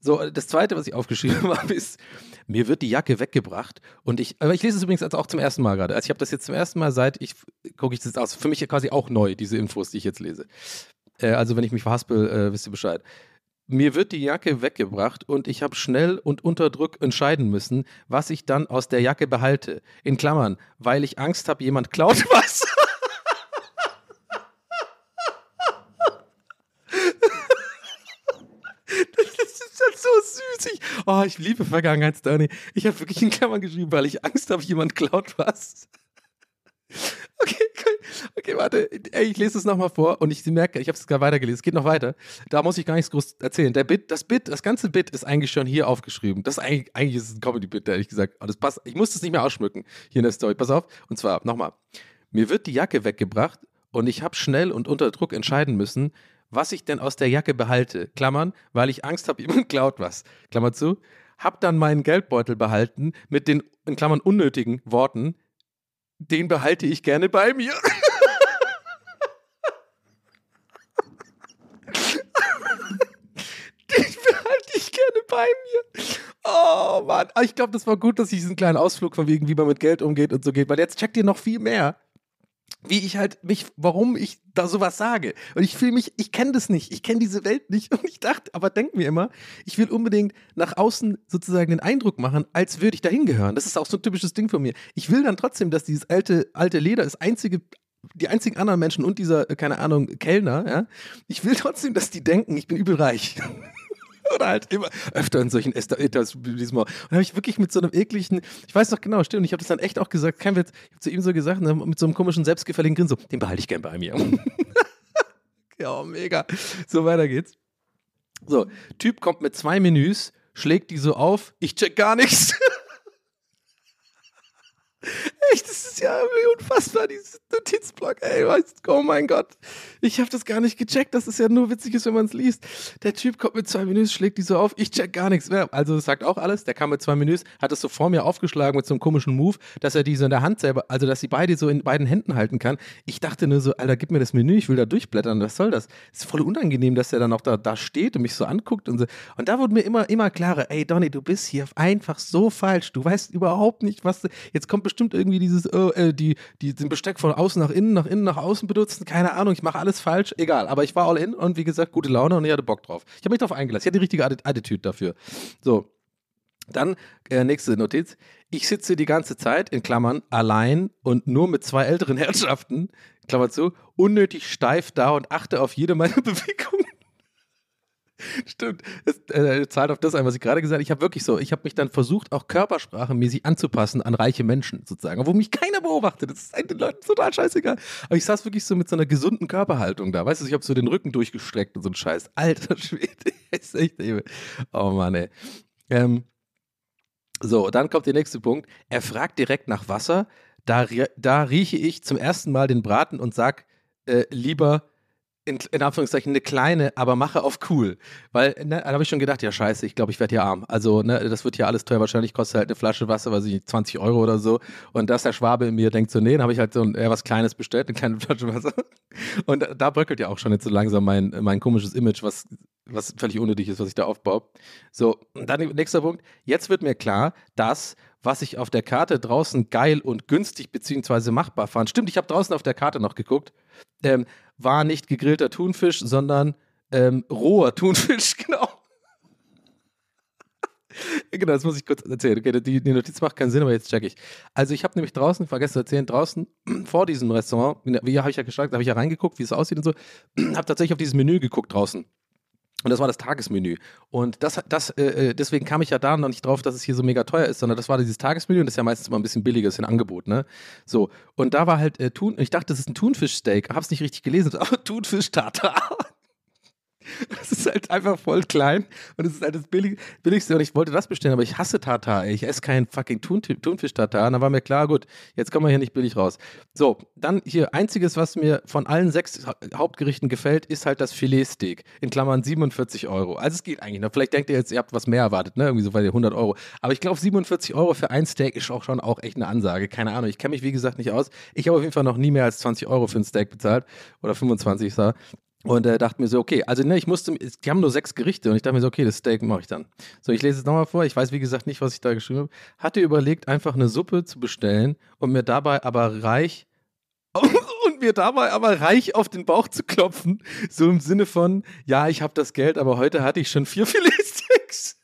So, das zweite, was ich aufgeschrieben habe, ist, mir wird die Jacke weggebracht und ich, aber ich lese es übrigens auch zum ersten Mal gerade. Also ich habe das jetzt zum ersten Mal seit, ich gucke ich das aus, für mich quasi auch neu, diese Infos, die ich jetzt lese. Äh, also wenn ich mich verhaspel, äh, wisst ihr Bescheid. Mir wird die Jacke weggebracht und ich habe schnell und unter Druck entscheiden müssen, was ich dann aus der Jacke behalte. In Klammern, weil ich Angst habe, jemand klaut was. Süß. Ich, oh, ich liebe Vergangenheitsdani. Ich habe wirklich in Klammern geschrieben, weil ich Angst habe, jemand klaut was. Okay, okay, warte. Ey, ich lese es nochmal vor und ich merke, ich habe es gerade weitergelesen. Es geht noch weiter. Da muss ich gar nichts groß erzählen. Der Bit, das Bit, das ganze Bit ist eigentlich schon hier aufgeschrieben. Das ist eigentlich, eigentlich ist es ein Comedy-Bit, ehrlich gesagt. Aber das passt. Ich muss das nicht mehr ausschmücken hier in der Story. Pass auf. Und zwar nochmal. Mir wird die Jacke weggebracht und ich habe schnell und unter Druck entscheiden müssen, was ich denn aus der Jacke behalte, Klammern, weil ich Angst habe, jemand klaut was, Klammer zu, hab dann meinen Geldbeutel behalten mit den, in Klammern, unnötigen Worten, den behalte ich gerne bei mir. den behalte ich gerne bei mir. Oh Mann, ich glaube, das war gut, dass ich diesen kleinen Ausflug von wegen, wie man mit Geld umgeht und so geht, weil jetzt checkt ihr noch viel mehr wie ich halt mich, warum ich da sowas sage. Und ich fühle mich, ich kenne das nicht, ich kenne diese Welt nicht. Und ich dachte, aber denk mir immer, ich will unbedingt nach außen sozusagen den Eindruck machen, als würde ich da hingehören. Das ist auch so ein typisches Ding von mir. Ich will dann trotzdem, dass dieses alte, alte Leder das einzige die einzigen anderen Menschen und dieser, äh, keine Ahnung, Kellner, ja, ich will trotzdem, dass die denken, ich bin übel reich. Oder halt immer öfter in solchen Etablissements. Und habe ich wirklich mit so einem ekligen, ich weiß noch genau, stimmt, ich habe das dann echt auch gesagt, kein Witz, ich habe zu ihm so gesagt, ne, mit so einem komischen, selbstgefälligen Grin, so, den behalte ich gern bei mir. ja, mega. So, weiter geht's. So, Typ kommt mit zwei Menüs, schlägt die so auf, ich check gar nichts. Echt, das ist ja unfassbar, dieses Notizblock, ey, weißt, oh mein Gott. Ich habe das gar nicht gecheckt, dass es ja nur witzig ist, wenn man es liest. Der Typ kommt mit zwei Menüs, schlägt die so auf, ich check gar nichts mehr. Also das sagt auch alles, der kam mit zwei Menüs, hat es so vor mir aufgeschlagen mit so einem komischen Move, dass er die so in der Hand selber, also dass sie beide so in beiden Händen halten kann. Ich dachte nur so, Alter, gib mir das Menü, ich will da durchblättern, was soll das? Es ist voll unangenehm, dass er dann auch da, da steht und mich so anguckt und so. Und da wurde mir immer, immer klarer, ey Donny, du bist hier einfach so falsch, du weißt überhaupt nicht, was, du, jetzt kommt bestimmt irgendwie dieses, oh, äh, die, die den Besteck von außen nach innen, nach innen, nach außen benutzen. Keine Ahnung, ich mache alles falsch. Egal. Aber ich war all in und wie gesagt, gute Laune und ich hatte Bock drauf. Ich habe mich darauf eingelassen. Ich hatte die richtige Attitüde dafür. So. Dann, äh, nächste Notiz. Ich sitze die ganze Zeit, in Klammern, allein und nur mit zwei älteren Herrschaften, Klammer zu, unnötig steif da und achte auf jede meiner Bewegungen. Stimmt. Es äh, zahlt auf das ein, was ich gerade gesagt habe. Ich habe wirklich so, ich habe mich dann versucht, auch körpersprachemäßig anzupassen an reiche Menschen sozusagen, wo mich keiner beobachtet. Das ist den Leuten total scheißegal. Aber ich saß wirklich so mit so einer gesunden Körperhaltung da. Weißt du, ich habe so den Rücken durchgestreckt und so ein Scheiß. Alter Schwede, ist echt eben. Oh Mann, ey. Ähm, so, dann kommt der nächste Punkt. Er fragt direkt nach Wasser. Da, da rieche ich zum ersten Mal den Braten und sag äh, lieber in, in, Anführungszeichen eine kleine, aber mache auf cool. Weil, ne, da habe ich schon gedacht, ja scheiße, ich glaube, ich werde hier arm. Also, ne, das wird hier alles teuer. Wahrscheinlich kostet halt eine Flasche Wasser, weiß ich nicht, 20 Euro oder so. Und dass der Schwabe in mir denkt so, nee, dann habe ich halt so ein, eher was Kleines bestellt, eine kleine Flasche Wasser. Und da bröckelt ja auch schon jetzt so langsam mein, mein komisches Image, was, was völlig unnötig ist, was ich da aufbaue. So, dann nächster Punkt. Jetzt wird mir klar, dass was ich auf der Karte draußen geil und günstig beziehungsweise machbar fand. Stimmt, ich habe draußen auf der Karte noch geguckt. Ähm, war nicht gegrillter Thunfisch, sondern ähm, roher Thunfisch, genau. genau, das muss ich kurz erzählen. Okay, die, die, Notiz macht keinen Sinn, aber jetzt check ich. Also ich habe nämlich draußen, vergessen zu erzählen, draußen vor diesem Restaurant, wie habe ich ja gestartet, habe ich ja reingeguckt, wie es aussieht und so, habe tatsächlich auf dieses Menü geguckt draußen. Und das war das Tagesmenü. Und das, das, äh, äh, deswegen kam ich ja da noch nicht drauf, dass es hier so mega teuer ist, sondern das war dieses Tagesmenü und das ist ja meistens immer ein bisschen billiger, ist ein Angebot, ne? So. Und da war halt äh, Thun, ich dachte, das ist ein Thunfischsteak, hab's nicht richtig gelesen, aber Thunfisch-Tartar. Das ist halt einfach voll klein und es ist halt das Billig Billigste und ich wollte das bestellen, aber ich hasse Tartar, ey. Ich esse keinen fucking Thun Thunfisch-Tartar und dann war mir klar, gut, jetzt kommen wir hier nicht billig raus. So, dann hier, einziges, was mir von allen sechs Hauptgerichten gefällt, ist halt das Filetsteak, in Klammern 47 Euro. Also es geht eigentlich noch. Vielleicht denkt ihr jetzt, ihr habt was mehr erwartet, ne, irgendwie so bei 100 Euro. Aber ich glaube, 47 Euro für ein Steak ist auch schon auch echt eine Ansage. Keine Ahnung, ich kenne mich wie gesagt nicht aus. Ich habe auf jeden Fall noch nie mehr als 20 Euro für ein Steak bezahlt oder 25, sah. Und äh, dachte mir so, okay, also ne, ich musste, die haben nur sechs Gerichte und ich dachte mir so, okay, das Steak mache ich dann. So, ich lese es nochmal vor, ich weiß wie gesagt nicht, was ich da geschrieben habe. Hatte überlegt, einfach eine Suppe zu bestellen und mir dabei aber reich und mir dabei aber reich auf den Bauch zu klopfen. So im Sinne von, ja, ich habe das Geld, aber heute hatte ich schon vier Filetsteaks.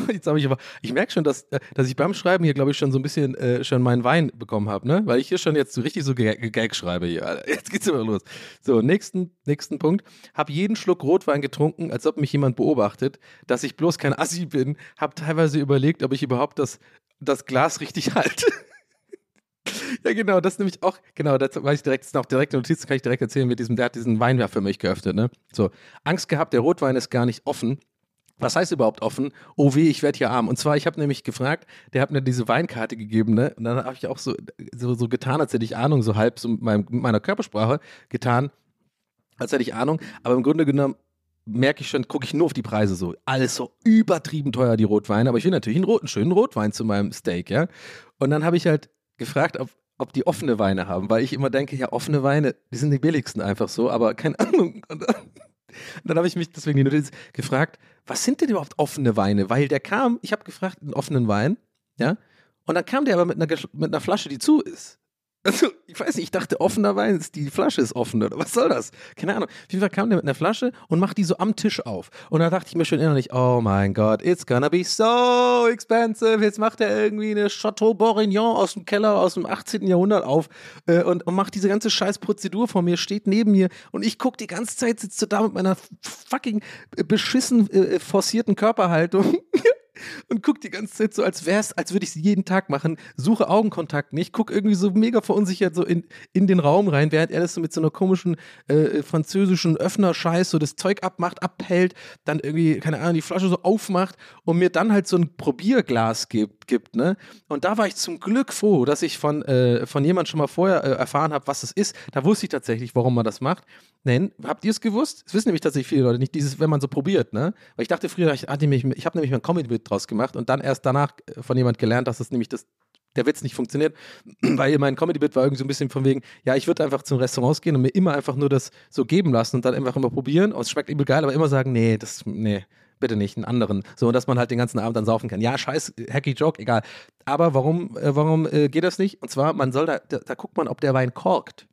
Jetzt habe ich aber, ich merke schon, dass, äh, dass ich beim Schreiben hier, glaube ich, schon so ein bisschen äh, schon meinen Wein bekommen habe, ne? Weil ich hier schon jetzt so richtig so Gag schreibe hier. Alter. Jetzt geht's immer los. So, nächsten, nächsten Punkt. Hab jeden Schluck Rotwein getrunken, als ob mich jemand beobachtet, dass ich bloß kein Assi bin. Hab teilweise überlegt, ob ich überhaupt das, das Glas richtig halte. Ja, genau, das nämlich auch, genau, das weiß ich direkt, das ist auch direkt eine Notiz, kann ich direkt erzählen mit diesem, der hat diesen Wein für mich geöffnet, ne? So, Angst gehabt, der Rotwein ist gar nicht offen was heißt überhaupt offen? Oh weh, ich werde hier arm. Und zwar, ich habe nämlich gefragt, der hat mir diese Weinkarte gegeben, ne? Und dann habe ich auch so, so, so, getan, als hätte ich Ahnung, so halb so mit, meiner Körpersprache getan, als hätte ich Ahnung. Aber im Grunde genommen merke ich schon, gucke ich nur auf die Preise so. Alles so übertrieben teuer, die Rotweine. Aber ich will natürlich einen roten, schönen Rotwein zu meinem Steak, ja. Und dann habe ich halt gefragt, ob, ob die offene Weine haben, weil ich immer denke, ja, offene Weine, die sind die billigsten einfach so, aber keine Ahnung. Und dann, habe ich mich deswegen gefragt, was sind denn überhaupt offene Weine? Weil der kam, ich habe gefragt, einen offenen Wein, ja, und dann kam der aber mit einer, mit einer Flasche, die zu ist. Also, ich weiß nicht, ich dachte, offener Wein ist, die Flasche ist offen, oder was soll das? Keine Ahnung. Auf jeden Fall kam der mit einer Flasche und macht die so am Tisch auf. Und da dachte ich mir schon innerlich, oh mein Gott, it's gonna be so expensive. Jetzt macht er irgendwie eine Chateau Bourguignon aus dem Keller aus dem 18. Jahrhundert auf äh, und, und macht diese ganze scheiß Prozedur vor mir, steht neben mir und ich gucke die ganze Zeit, sitzt so da mit meiner fucking beschissen äh, forcierten Körperhaltung. und guck die ganze Zeit so, als wär's, als würde ich sie jeden Tag machen, suche Augenkontakt nicht, guck irgendwie so mega verunsichert so in, in den Raum rein, während er das so mit so einer komischen äh, französischen Öffner-Scheiß so das Zeug abmacht, abhält, dann irgendwie, keine Ahnung, die Flasche so aufmacht und mir dann halt so ein Probierglas gibt, gibt ne? Und da war ich zum Glück froh, dass ich von, äh, von jemand schon mal vorher äh, erfahren habe, was es ist. Da wusste ich tatsächlich, warum man das macht. Nein, habt ihr es gewusst? Das wissen nämlich tatsächlich viele Leute nicht, dieses, wenn man so probiert, ne? Weil ich dachte früher, ich, nämlich, ich habe nämlich mal ein Comedy-Bit draus gemacht und dann erst danach äh, von jemand gelernt, dass das nämlich das, der Witz nicht funktioniert, weil mein Comedy-Bit war irgendwie so ein bisschen von wegen, ja, ich würde einfach zum Restaurants gehen und mir immer einfach nur das so geben lassen und dann einfach immer probieren. Und es schmeckt übel geil, aber immer sagen, nee, das, nee, bitte nicht, einen anderen. So, dass man halt den ganzen Abend dann saufen kann. Ja, scheiß, hacky Joke, egal. Aber warum, äh, warum äh, geht das nicht? Und zwar, man soll da, da, da guckt man, ob der Wein korkt.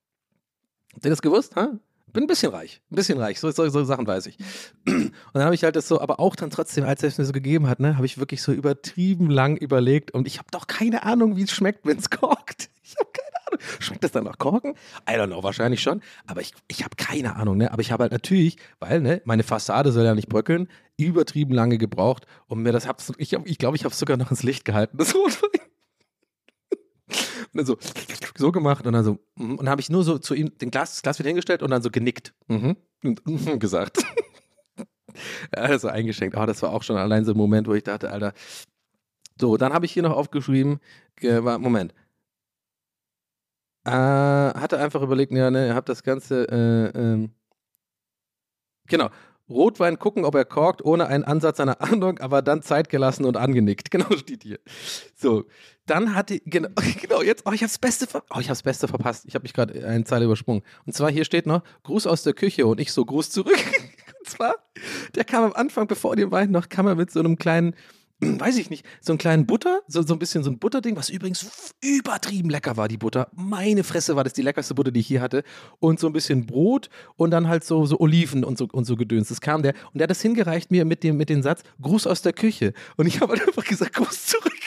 Habt ihr das gewusst? Ha? Bin ein bisschen reich, ein bisschen reich, so, so, so Sachen weiß ich. Und dann habe ich halt das so, aber auch dann trotzdem, als er es mir so gegeben hat, ne, habe ich wirklich so übertrieben lang überlegt und ich habe doch keine Ahnung, wie es schmeckt, wenn es korkt. Ich habe keine Ahnung. Schmeckt das dann nach Korken? I don't know, wahrscheinlich schon. Aber ich, ich habe keine Ahnung, ne? Aber ich habe halt natürlich, weil, ne, meine Fassade soll ja nicht bröckeln, übertrieben lange gebraucht und mir das hab's, ich glaube, ich, glaub, ich habe es sogar noch ins Licht gehalten. Das Rotwein. Und dann so, so gemacht und dann so, mhm. und dann habe ich nur so zu ihm den Glas, das Glas wieder hingestellt und dann so genickt. Mhm. Und mhm gesagt. Also eingeschenkt. Oh, das war auch schon allein so ein Moment, wo ich dachte, Alter. So, dann habe ich hier noch aufgeschrieben, ge- war- Moment. Äh, hatte einfach überlegt, ja, ne, ihr habt das Ganze, äh, ähm, genau. Rotwein gucken, ob er korkt, ohne einen Ansatz einer Ahnung, aber dann Zeit gelassen und angenickt. Genau steht hier. So, dann hatte genau, genau jetzt, oh, ich hab's Beste, ver oh, ich hab's Beste verpasst. Ich habe mich gerade eine Zeile übersprungen. Und zwar hier steht noch Gruß aus der Küche und ich so Gruß zurück. Und zwar, der kam am Anfang, bevor die Wein noch, kam er mit so einem kleinen weiß ich nicht, so einen kleinen Butter, so, so ein bisschen so ein Butterding, was übrigens übertrieben lecker war, die Butter. Meine Fresse war das die leckerste Butter, die ich hier hatte. Und so ein bisschen Brot und dann halt so, so Oliven und so, und so Gedöns. Das kam der. Und der hat das hingereicht mir mit dem, mit dem Satz, Gruß aus der Küche. Und ich habe halt einfach gesagt, Gruß zurück.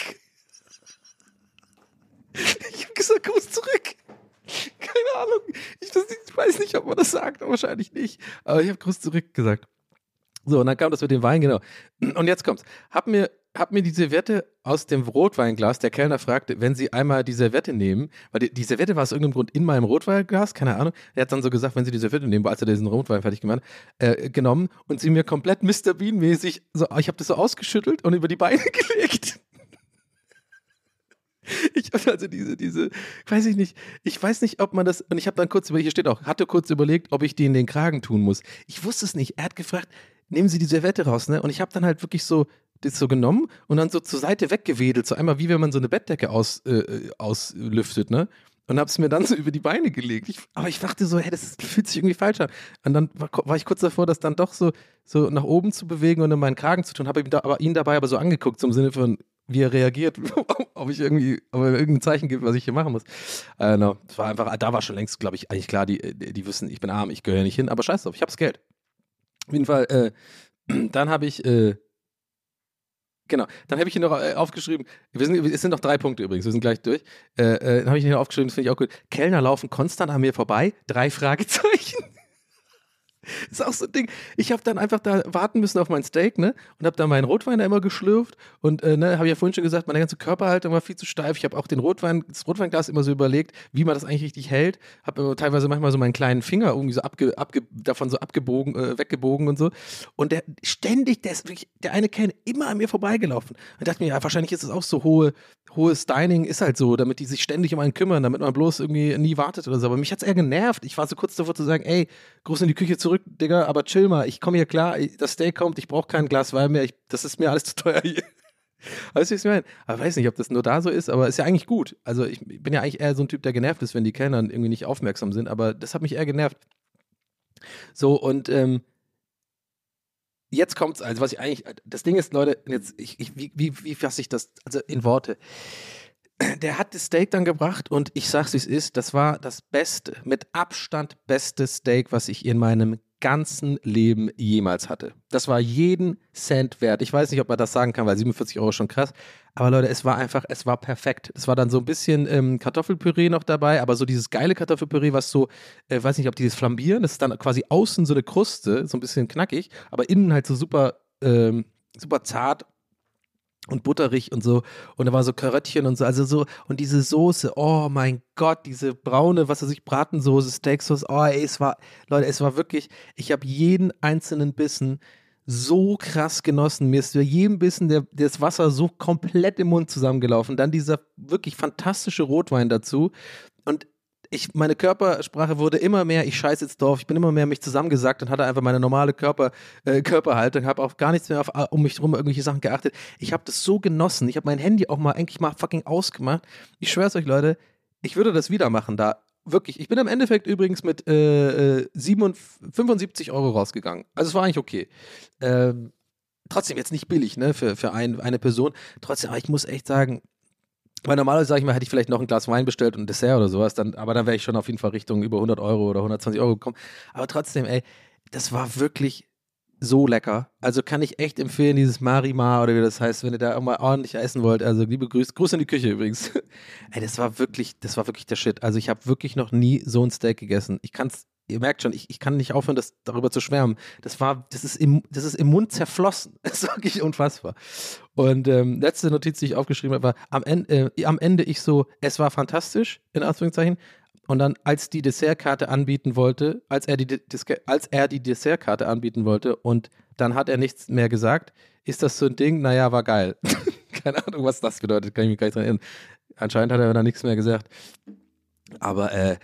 Ich habe gesagt, Gruß zurück. Keine Ahnung. Ich, weiß nicht- ich weiß nicht, ob man das sagt, wahrscheinlich nicht. Aber ich habe Gruß zurück gesagt. So, und dann kam das mit dem Wein, genau. Und jetzt kommt's. Hab mir, hab mir die Serviette aus dem Rotweinglas, der Kellner fragte, wenn Sie einmal die Serviette nehmen, weil die, die Serviette war aus irgendeinem Grund in meinem Rotweinglas, keine Ahnung. Er hat dann so gesagt, wenn Sie die Serviette nehmen, als er diesen Rotwein fertig gemacht hat, äh, genommen und sie mir komplett Mr. Bean-mäßig, so, ich habe das so ausgeschüttelt und über die Beine gelegt. Ich hab also diese, diese, weiß ich nicht, ich weiß nicht, ob man das, und ich habe dann kurz über, hier steht auch, hatte kurz überlegt, ob ich die in den Kragen tun muss. Ich wusste es nicht. Er hat gefragt, nehmen Sie die Serviette raus, ne? Und ich habe dann halt wirklich so das so genommen und dann so zur Seite weggewedelt, so einmal wie wenn man so eine Bettdecke aus, äh, auslüftet, ne? Und hab's mir dann so über die Beine gelegt. Ich, aber ich dachte so, hey, das fühlt sich irgendwie falsch an. Und dann war, war ich kurz davor, das dann doch so, so nach oben zu bewegen und in meinen Kragen zu tun, habe da, ihn dabei aber so angeguckt, zum Sinne von, wie er reagiert, ob ich irgendwie, ob er irgendein Zeichen gibt, was ich hier machen muss. Äh, no, das war einfach, da war schon längst, glaube ich, eigentlich klar, die, die, die wissen, ich bin arm, ich gehöre nicht hin, aber scheiß drauf, ich hab's Geld. Auf jeden Fall, äh, dann habe ich, äh, genau, dann habe ich hier noch äh, aufgeschrieben, wir sind, es sind noch drei Punkte übrigens, wir sind gleich durch. Äh, äh, dann habe ich hier noch aufgeschrieben, das finde ich auch gut. Kellner laufen konstant an mir vorbei, drei Fragezeichen. Das ist auch so ein Ding. Ich habe dann einfach da warten müssen auf mein Steak, ne? Und habe dann meinen Rotwein da immer geschlürft. Und, äh, ne, habe ja vorhin schon gesagt, meine ganze Körperhaltung war viel zu steif. Ich habe auch den Rotwein, das Rotweinglas immer so überlegt, wie man das eigentlich richtig hält. Habe teilweise manchmal so meinen kleinen Finger irgendwie so abge, abge, davon so abgebogen, äh, weggebogen und so. Und der ständig, der ist wirklich, der eine Kellner immer an mir vorbeigelaufen. Und dachte mir, ja, wahrscheinlich ist es auch so hohe, hohes Dining ist halt so, damit die sich ständig um einen kümmern, damit man bloß irgendwie nie wartet oder so. Aber mich hat's eher genervt. Ich war so kurz davor zu sagen, ey, groß in die Küche zurück, Digga, aber chill mal, ich komme hier klar, das Steak kommt, ich brauche kein Glas Wein mehr, ich, das ist mir alles zu teuer hier. Weißt du, ich meine? Aber weiß nicht, ob das nur da so ist, aber ist ja eigentlich gut. Also ich bin ja eigentlich eher so ein Typ, der genervt ist, wenn die Kellner irgendwie nicht aufmerksam sind, aber das hat mich eher genervt. So, und ähm, jetzt kommt's, also was ich eigentlich, das Ding ist, Leute, jetzt, ich, ich, wie, wie, wie fasse ich das, also in Worte? Der hat das Steak dann gebracht und ich sag's, wie es ist, das war das beste, mit Abstand beste Steak, was ich in meinem ganzen Leben jemals hatte. Das war jeden Cent wert. Ich weiß nicht, ob man das sagen kann, weil 47 Euro ist schon krass. Aber Leute, es war einfach, es war perfekt. Es war dann so ein bisschen ähm, Kartoffelpüree noch dabei, aber so dieses geile Kartoffelpüree, was so, äh, weiß nicht, ob dieses Flambieren, das ist dann quasi außen so eine Kruste, so ein bisschen knackig, aber innen halt so super, ähm, super zart und butterig und so. Und da war so Karöttchen und so. Also so, und diese Soße, oh mein Gott, diese braune, was weiß ich, Bratensoße, Steaksoße, oh ey, es war, Leute, es war wirklich, ich habe jeden einzelnen Bissen so krass genossen. Mir ist bei jedem Bissen der, das Wasser so komplett im Mund zusammengelaufen. Dann dieser wirklich fantastische Rotwein dazu. Und ich, meine Körpersprache wurde immer mehr, ich scheiße jetzt drauf, ich bin immer mehr mich zusammengesackt und hatte einfach meine normale Körper, äh, Körperhaltung, habe auf gar nichts mehr auf, um mich drum irgendwelche Sachen geachtet. Ich habe das so genossen. Ich habe mein Handy auch mal eigentlich mal fucking ausgemacht. Ich schwör's euch, Leute, ich würde das wieder machen da. Wirklich. Ich bin im Endeffekt übrigens mit äh, 77, äh, 75 Euro rausgegangen. Also es war eigentlich okay. Ähm, trotzdem jetzt nicht billig, ne, für, für ein, eine Person. Trotzdem, aber ich muss echt sagen, weil normalerweise, sage ich mal, hätte ich vielleicht noch ein Glas Wein bestellt und ein Dessert oder sowas, dann, aber dann wäre ich schon auf jeden Fall Richtung über 100 Euro oder 120 Euro gekommen. Aber trotzdem, ey, das war wirklich so lecker. Also kann ich echt empfehlen, dieses Marima oder wie das heißt, wenn ihr da auch mal ordentlich essen wollt. Also liebe Grüße, Gruß in die Küche übrigens. ey, das war wirklich, das war wirklich der Shit. Also ich habe wirklich noch nie so ein Steak gegessen. Ich kann es ihr merkt schon, ich, ich kann nicht aufhören, das, darüber zu schwärmen. Das war, das ist im, das ist im Mund zerflossen. Das ist wirklich unfassbar. Und ähm, letzte Notiz, die ich aufgeschrieben habe, war am Ende, äh, am Ende ich so, es war fantastisch, in Anführungszeichen. Und dann, als die Dessertkarte anbieten wollte, als er die, als er die Dessertkarte anbieten wollte und dann hat er nichts mehr gesagt, ist das so ein Ding, naja, war geil. Keine Ahnung, was das bedeutet, kann ich mich gar nicht dran erinnern. Anscheinend hat er dann nichts mehr gesagt. Aber äh,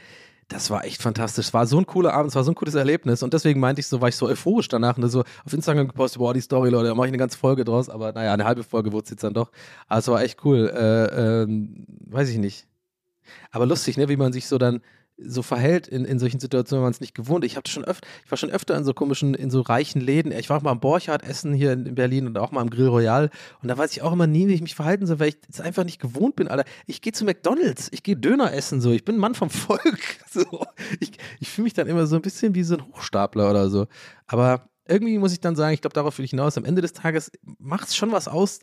das war echt fantastisch. Es war so ein cooler Abend, es war so ein cooles Erlebnis und deswegen meinte ich so, war ich so euphorisch danach und so auf Instagram gepostet, boah, die Story, Leute, da mache ich eine ganze Folge draus, aber naja, eine halbe Folge wurde es jetzt dann doch. Aber es war echt cool. Äh, äh, weiß ich nicht. Aber lustig, ne, wie man sich so dann so verhält in, in solchen Situationen, wenn man es nicht gewohnt. Ich hatte schon öfter, ich war schon öfter in so komischen, in so reichen Läden. Ich war auch mal am Borchardt essen hier in, in Berlin und auch mal am Grill Royal. Und da weiß ich auch immer nie, wie ich mich verhalten soll, weil ich es einfach nicht gewohnt bin, Alter. Ich gehe zu McDonalds, ich gehe Döner essen, so. Ich bin ein Mann vom Volk. So. Ich, ich fühle mich dann immer so ein bisschen wie so ein Hochstapler oder so. Aber irgendwie muss ich dann sagen, ich glaube, darauf will ich hinaus. Am Ende des Tages macht es schon was aus,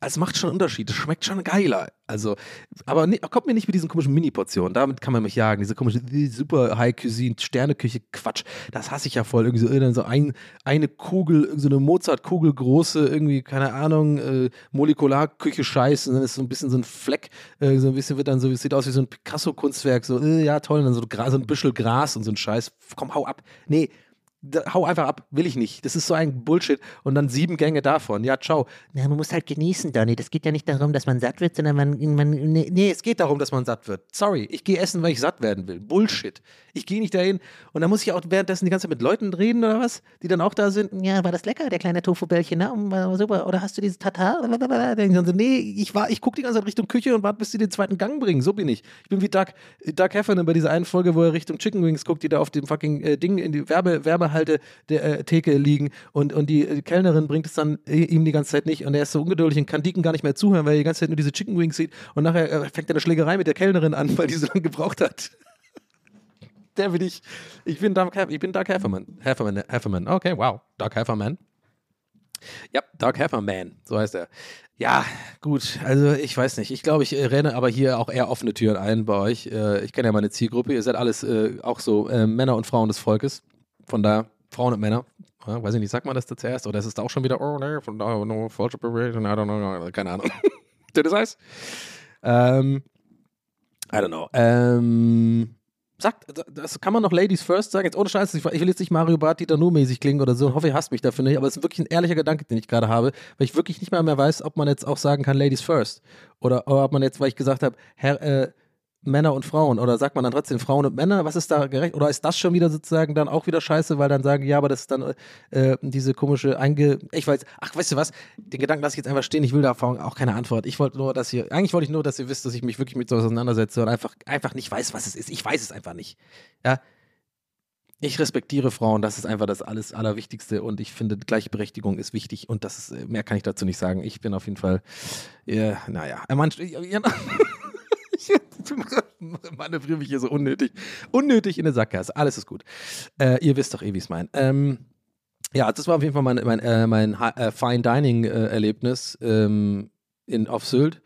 es macht schon einen Unterschied. Es schmeckt schon geiler. Also, aber ne, kommt mir nicht mit diesen komischen Mini-Portionen. Damit kann man mich jagen. Diese komische, super High Cuisine, Sterneküche, Quatsch. Das hasse ich ja voll. Irgendwie so, so ein, eine Kugel, so eine Mozart-Kugel große, irgendwie, keine Ahnung, äh, Molekularküche Scheiße. Und dann ist so ein bisschen so ein Fleck, äh, so ein bisschen wird dann so, sieht aus wie so ein Picasso-Kunstwerk. So, äh, ja, toll. Und dann so, so ein Büschel Gras und so ein Scheiß. Komm, hau ab. Nee, hau einfach ab, will ich nicht. Das ist so ein Bullshit. Und dann sieben Gänge davon. Ja, ciao. Na, man muss halt genießen, Donny. Das geht ja nicht darum, dass man satt wird, sondern man. man nee. nee, es geht darum, dass man satt wird. Sorry, ich gehe essen, weil ich satt werden will. Bullshit. Ich gehe nicht dahin und dann muss ich auch währenddessen die ganze Zeit mit Leuten reden oder was, die dann auch da sind. Ja, war das lecker, der kleine Tofu-Bällchen, ne? War super. Oder hast du dieses Tatar? So, nee, ich, ich gucke die ganze Zeit Richtung Küche und warte, bis sie den zweiten Gang bringen. So bin ich. Ich bin wie Doug, Doug Heffernan bei dieser einen Folge, wo er Richtung Chicken Wings guckt, die da auf dem fucking äh, Ding in die Werbe, Werbehalte der äh, liegen und, und die äh, Kellnerin bringt es dann äh, ihm die ganze Zeit nicht und er ist so ungeduldig und kann Deacon gar nicht mehr zuhören, weil er die ganze Zeit nur diese Chicken Wings sieht und nachher fängt er eine Schlägerei mit der Kellnerin an, weil die so lange gebraucht hat. der bin ich. Ich bin Doug, ich bin Doug Hefferman. Hefferman. Hefferman. Okay, wow. Doug Hefferman. Ja, Doug Hefferman, so heißt er. Ja, gut, also ich weiß nicht. Ich glaube, ich renne aber hier auch eher offene Türen ein bei euch. Ich kenne ja meine Zielgruppe. Ihr seid alles auch so Männer und Frauen des Volkes. Von da Frauen und Männer. Ja, weiß ich nicht, sagt man das da zuerst? Oder ist es da auch schon wieder, oh ne, von da, no, falsche Bewegung, I don't know, keine Ahnung. das heißt? Ähm, I don't know. Ähm, sagt, das kann man noch Ladies First sagen. Jetzt ohne Scheiß, ich will jetzt nicht Mario Bart Dieter nur mäßig klingen oder so. Ich hoffe, ihr hasst mich dafür nicht, aber es ist wirklich ein ehrlicher Gedanke, den ich gerade habe, weil ich wirklich nicht mal mehr weiß, ob man jetzt auch sagen kann Ladies First. Oder, oder ob man jetzt, weil ich gesagt habe, Herr, äh, Männer und Frauen oder sagt man dann trotzdem Frauen und Männer? Was ist da gerecht? Oder ist das schon wieder sozusagen dann auch wieder scheiße, weil dann sagen, ja, aber das ist dann äh, diese komische einge. Ich weiß, ach, weißt du was? Den Gedanken lasse ich jetzt einfach stehen. Ich will da auch keine Antwort. Ich wollte nur, dass ihr, eigentlich wollte ich nur, dass ihr wisst, dass ich mich wirklich mit so auseinandersetze und einfach, einfach nicht weiß, was es ist. Ich weiß es einfach nicht. Ja. Ich respektiere Frauen, das ist einfach das alles Allerwichtigste und ich finde, Gleichberechtigung ist wichtig und das ist, mehr kann ich dazu nicht sagen. Ich bin auf jeden Fall, ja, naja, man, ja, ich manövriere mich hier so unnötig, unnötig in der Sackgasse. Alles ist gut. Äh, ihr wisst doch eh, wie es meine. Ähm, ja, das war auf jeden Fall mein, mein, äh, mein äh, Fine Dining äh, ähm, in, auf Sylt.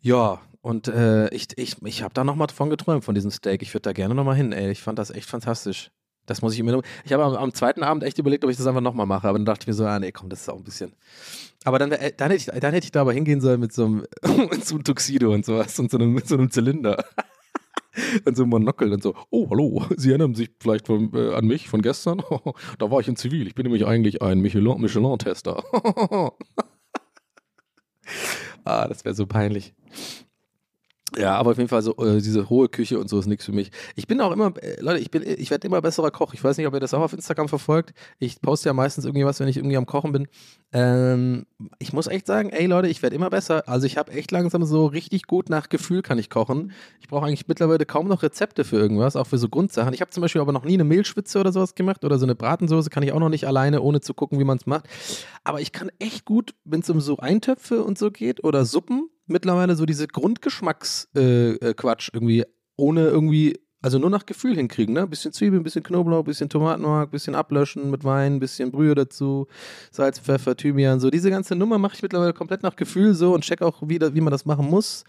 Ja, und äh, ich, ich, ich habe da nochmal davon geträumt, von diesem Steak. Ich würde da gerne nochmal hin, ey. Ich fand das echt fantastisch. Das muss ich immer. Ich habe am, am, zweiten Abend echt überlegt, ob ich das einfach nochmal mache, aber dann dachte ich mir so, ah, nee, komm, das ist auch ein bisschen. Aber dann, äh, dann, hätte, ich, dann hätte ich da aber hingehen sollen mit so einem, mit so einem Tuxedo und sowas und so einem, mit so einem Zylinder. und so einem Monokel und so, oh, hallo, Sie erinnern sich vielleicht von, äh, an mich von gestern? da war ich in Zivil, ich bin nämlich eigentlich ein Michelin-Tester. Michelin ah, das wäre so peinlich. Ja, aber auf jeden Fall so äh, diese hohe Küche und so ist nichts für mich. Ich bin auch immer, äh, Leute, ich bin, ich werde immer besserer Koch. Ich weiß nicht, ob ihr das auch auf Instagram verfolgt. Ich poste ja meistens irgendwie was, wenn ich irgendwie am Kochen bin. Ähm, ich muss echt sagen, ey Leute, ich werde immer besser. Also ich habe echt langsam so richtig gut nach Gefühl kann ich kochen. Ich brauche eigentlich mittlerweile kaum noch Rezepte für irgendwas, auch für so Grundsachen. Ich habe zum Beispiel aber noch nie eine Mehlschwitze oder sowas gemacht oder so eine Bratensoße kann ich auch noch nicht alleine, ohne zu gucken, wie man es macht. Aber ich kann echt gut, wenn es um so Eintöpfe und so geht oder Suppen, mittlerweile so diese Grundgeschmacksquatsch äh, äh, irgendwie ohne irgendwie, also nur nach Gefühl hinkriegen, ne? Bisschen Zwiebeln, bisschen Knoblauch, bisschen Tomatenmark, bisschen ablöschen mit Wein, bisschen Brühe dazu, Salz, Pfeffer, Thymian, so. Diese ganze Nummer mache ich mittlerweile komplett nach Gefühl so und check auch, wie, wie man das machen muss.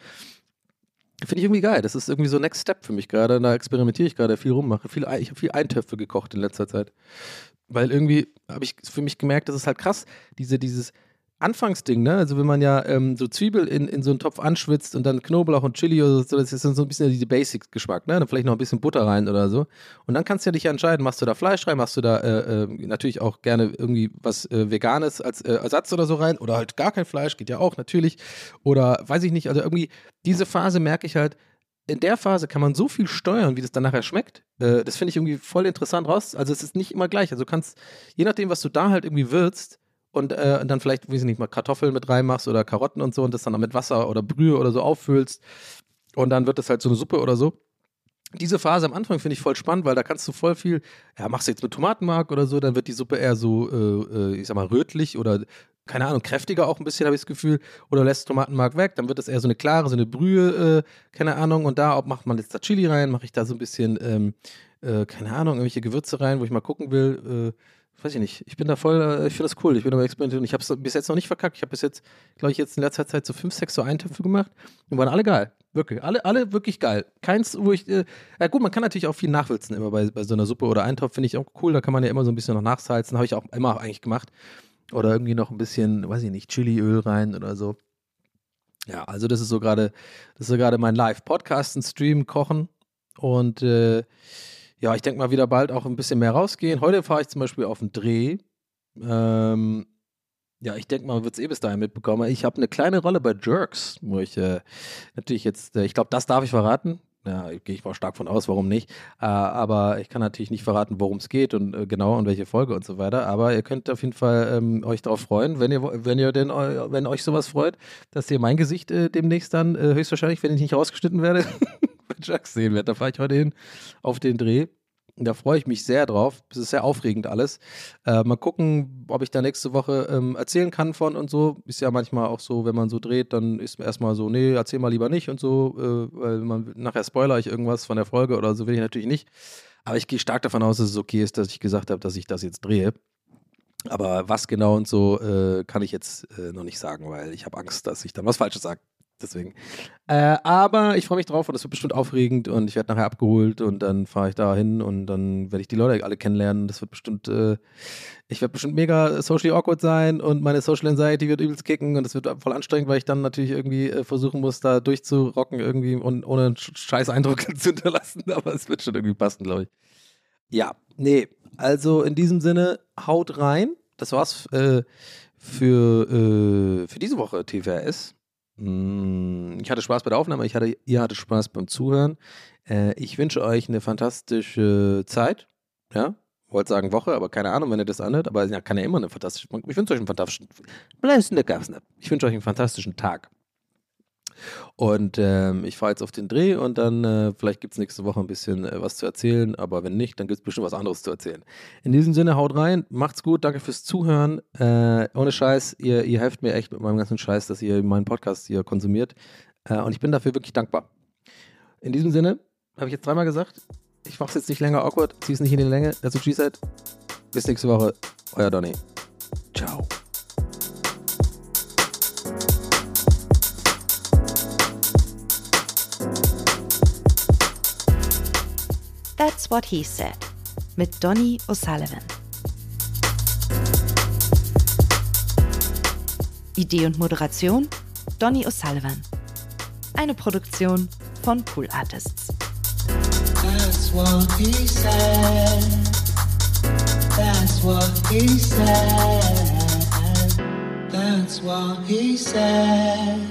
Finde ich irgendwie geil. Das ist irgendwie so Next Step für mich gerade. Da experimentiere ich gerade viel rummache. Viel, ich habe viel Eintöpfe gekocht in letzter Zeit. Weil irgendwie habe ich für mich gemerkt, das ist halt krass, diese, dieses, Anfangsding, ne? Also wenn man ja ähm, so Zwiebel in, in so einen Topf anschwitzt und dann Knoblauch und Chili oder so, das ist dann so ein bisschen diese Basic-Geschmack, ne? Dann vielleicht noch ein bisschen Butter rein oder so. Und dann kannst du ja dich entscheiden, machst du da Fleisch rein, machst du da äh, äh, natürlich auch gerne irgendwie was äh, Veganes als äh, Ersatz oder so rein oder halt gar kein Fleisch, geht ja auch natürlich. Oder weiß ich nicht, also irgendwie diese Phase merke ich halt, in der Phase kann man so viel steuern, wie das dann nachher schmeckt. Äh, das finde ich irgendwie voll interessant raus. Also es ist nicht immer gleich. Also du kannst, je nachdem, was du da halt irgendwie würzt, und äh, dann vielleicht, wie ich nicht, mal Kartoffeln mit reinmachst oder Karotten und so und das dann mit Wasser oder Brühe oder so auffüllst. Und dann wird das halt so eine Suppe oder so. Diese Phase am Anfang finde ich voll spannend, weil da kannst du voll viel, ja, machst du jetzt mit Tomatenmark oder so, dann wird die Suppe eher so, äh, äh ich sag mal, rötlich oder keine Ahnung, kräftiger auch ein bisschen, habe ich das Gefühl, oder lässt Tomatenmark weg, dann wird das eher so eine klare, so eine Brühe, äh, keine Ahnung, und da macht man jetzt da Chili rein, mache ich da so ein bisschen, ähm, äh, keine Ahnung, irgendwelche Gewürze rein, wo ich mal gucken will, äh, weiß ich nicht, ich bin da voll, äh, ich finde das cool, ich bin aber experimentieren. Ich habe es bis jetzt noch nicht verkackt. Ich habe bis jetzt, glaube ich, jetzt in letzter Zeit so fünf, sechs so Eintöpfe gemacht und waren alle geil. Wirklich, alle, alle wirklich geil. Keins, wo ich, äh, ja gut, man kann natürlich auch viel nachwürzen immer bei, bei so einer Suppe oder Eintopf, finde ich auch cool. Da kann man ja immer so ein bisschen noch nachsalzen, habe ich auch immer eigentlich gemacht. Oder irgendwie noch ein bisschen, weiß ich nicht, Chiliöl rein oder so. Ja, also das ist so gerade, das ist so gerade mein Live-Podcast, ein Stream, Kochen und äh, ja, ich denke mal wieder bald auch ein bisschen mehr rausgehen. Heute fahre ich zum Beispiel auf einen Dreh. Ähm, ja, ich denke mal, wird es eh bis dahin mitbekommen. Ich habe eine kleine Rolle bei Jerks, wo ich äh, natürlich jetzt, äh, ich glaube, das darf ich verraten. Ja, gehe ich mal stark von aus, warum nicht. Äh, aber ich kann natürlich nicht verraten, worum es geht und äh, genau und welche Folge und so weiter. Aber ihr könnt auf jeden Fall ähm, euch darauf freuen, wenn ihr, wenn ihr denn, wenn euch sowas freut, dass ihr mein Gesicht äh, demnächst dann äh, höchstwahrscheinlich, wenn ich nicht rausgeschnitten werde, bei Jerks sehen werdet. Da fahre ich heute hin auf den Dreh. Da freue ich mich sehr drauf. Es ist sehr aufregend alles. Äh, mal gucken, ob ich da nächste Woche ähm, erzählen kann von und so. Ist ja manchmal auch so, wenn man so dreht, dann ist man erstmal so, nee, erzähl mal lieber nicht und so, äh, weil man nachher spoiler ich irgendwas von der Folge oder so will ich natürlich nicht. Aber ich gehe stark davon aus, dass es okay ist, dass ich gesagt habe, dass ich das jetzt drehe. Aber was genau und so äh, kann ich jetzt äh, noch nicht sagen, weil ich habe Angst, dass ich dann was Falsches sage. Deswegen. Äh, aber ich freue mich drauf und es wird bestimmt aufregend und ich werde nachher abgeholt und dann fahre ich da hin und dann werde ich die Leute alle kennenlernen. Das wird bestimmt, äh, ich werde bestimmt mega socially awkward sein und meine Social Anxiety wird übelst kicken und es wird voll anstrengend, weil ich dann natürlich irgendwie äh, versuchen muss, da durchzurocken irgendwie und ohne einen scheiß Eindruck zu hinterlassen. Aber es wird schon irgendwie passen, glaube ich. Ja, nee. Also in diesem Sinne, haut rein. Das war's äh, für, äh, für diese Woche TVS. Mm, Ich hatte Spaß bei der Aufnahme, ich hatte, ihr hattet Spaß beim Zuhören. Äh, ich wünsche euch eine fantastische Zeit. Ja, wollte sagen Woche, aber keine Ahnung, wenn ihr das anhört. Aber ja, kann ja immer eine fantastische. Ich wünsche euch einen fantastischen. Ich wünsche euch einen fantastischen Tag. Und ähm, ich fahre jetzt auf den Dreh und dann äh, vielleicht gibt es nächste Woche ein bisschen äh, was zu erzählen, aber wenn nicht, dann gibt es bestimmt was anderes zu erzählen. In diesem Sinne, haut rein, macht's gut, danke fürs Zuhören. Äh, ohne Scheiß, ihr, ihr helft mir echt mit meinem ganzen Scheiß, dass ihr meinen Podcast hier konsumiert. Äh, und ich bin dafür wirklich dankbar. In diesem Sinne, habe ich jetzt dreimal gesagt, ich mach's jetzt nicht länger awkward, zieh's nicht in die Länge. Dazu G-Set. Bis nächste Woche, euer Donny. Ciao. That's What He Said mit Donny O'Sullivan. Idee und Moderation Donny O'Sullivan. Eine Produktion von Pool Artists. That's what he said. That's what he said. That's what he said.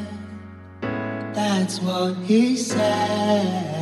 That's what he said.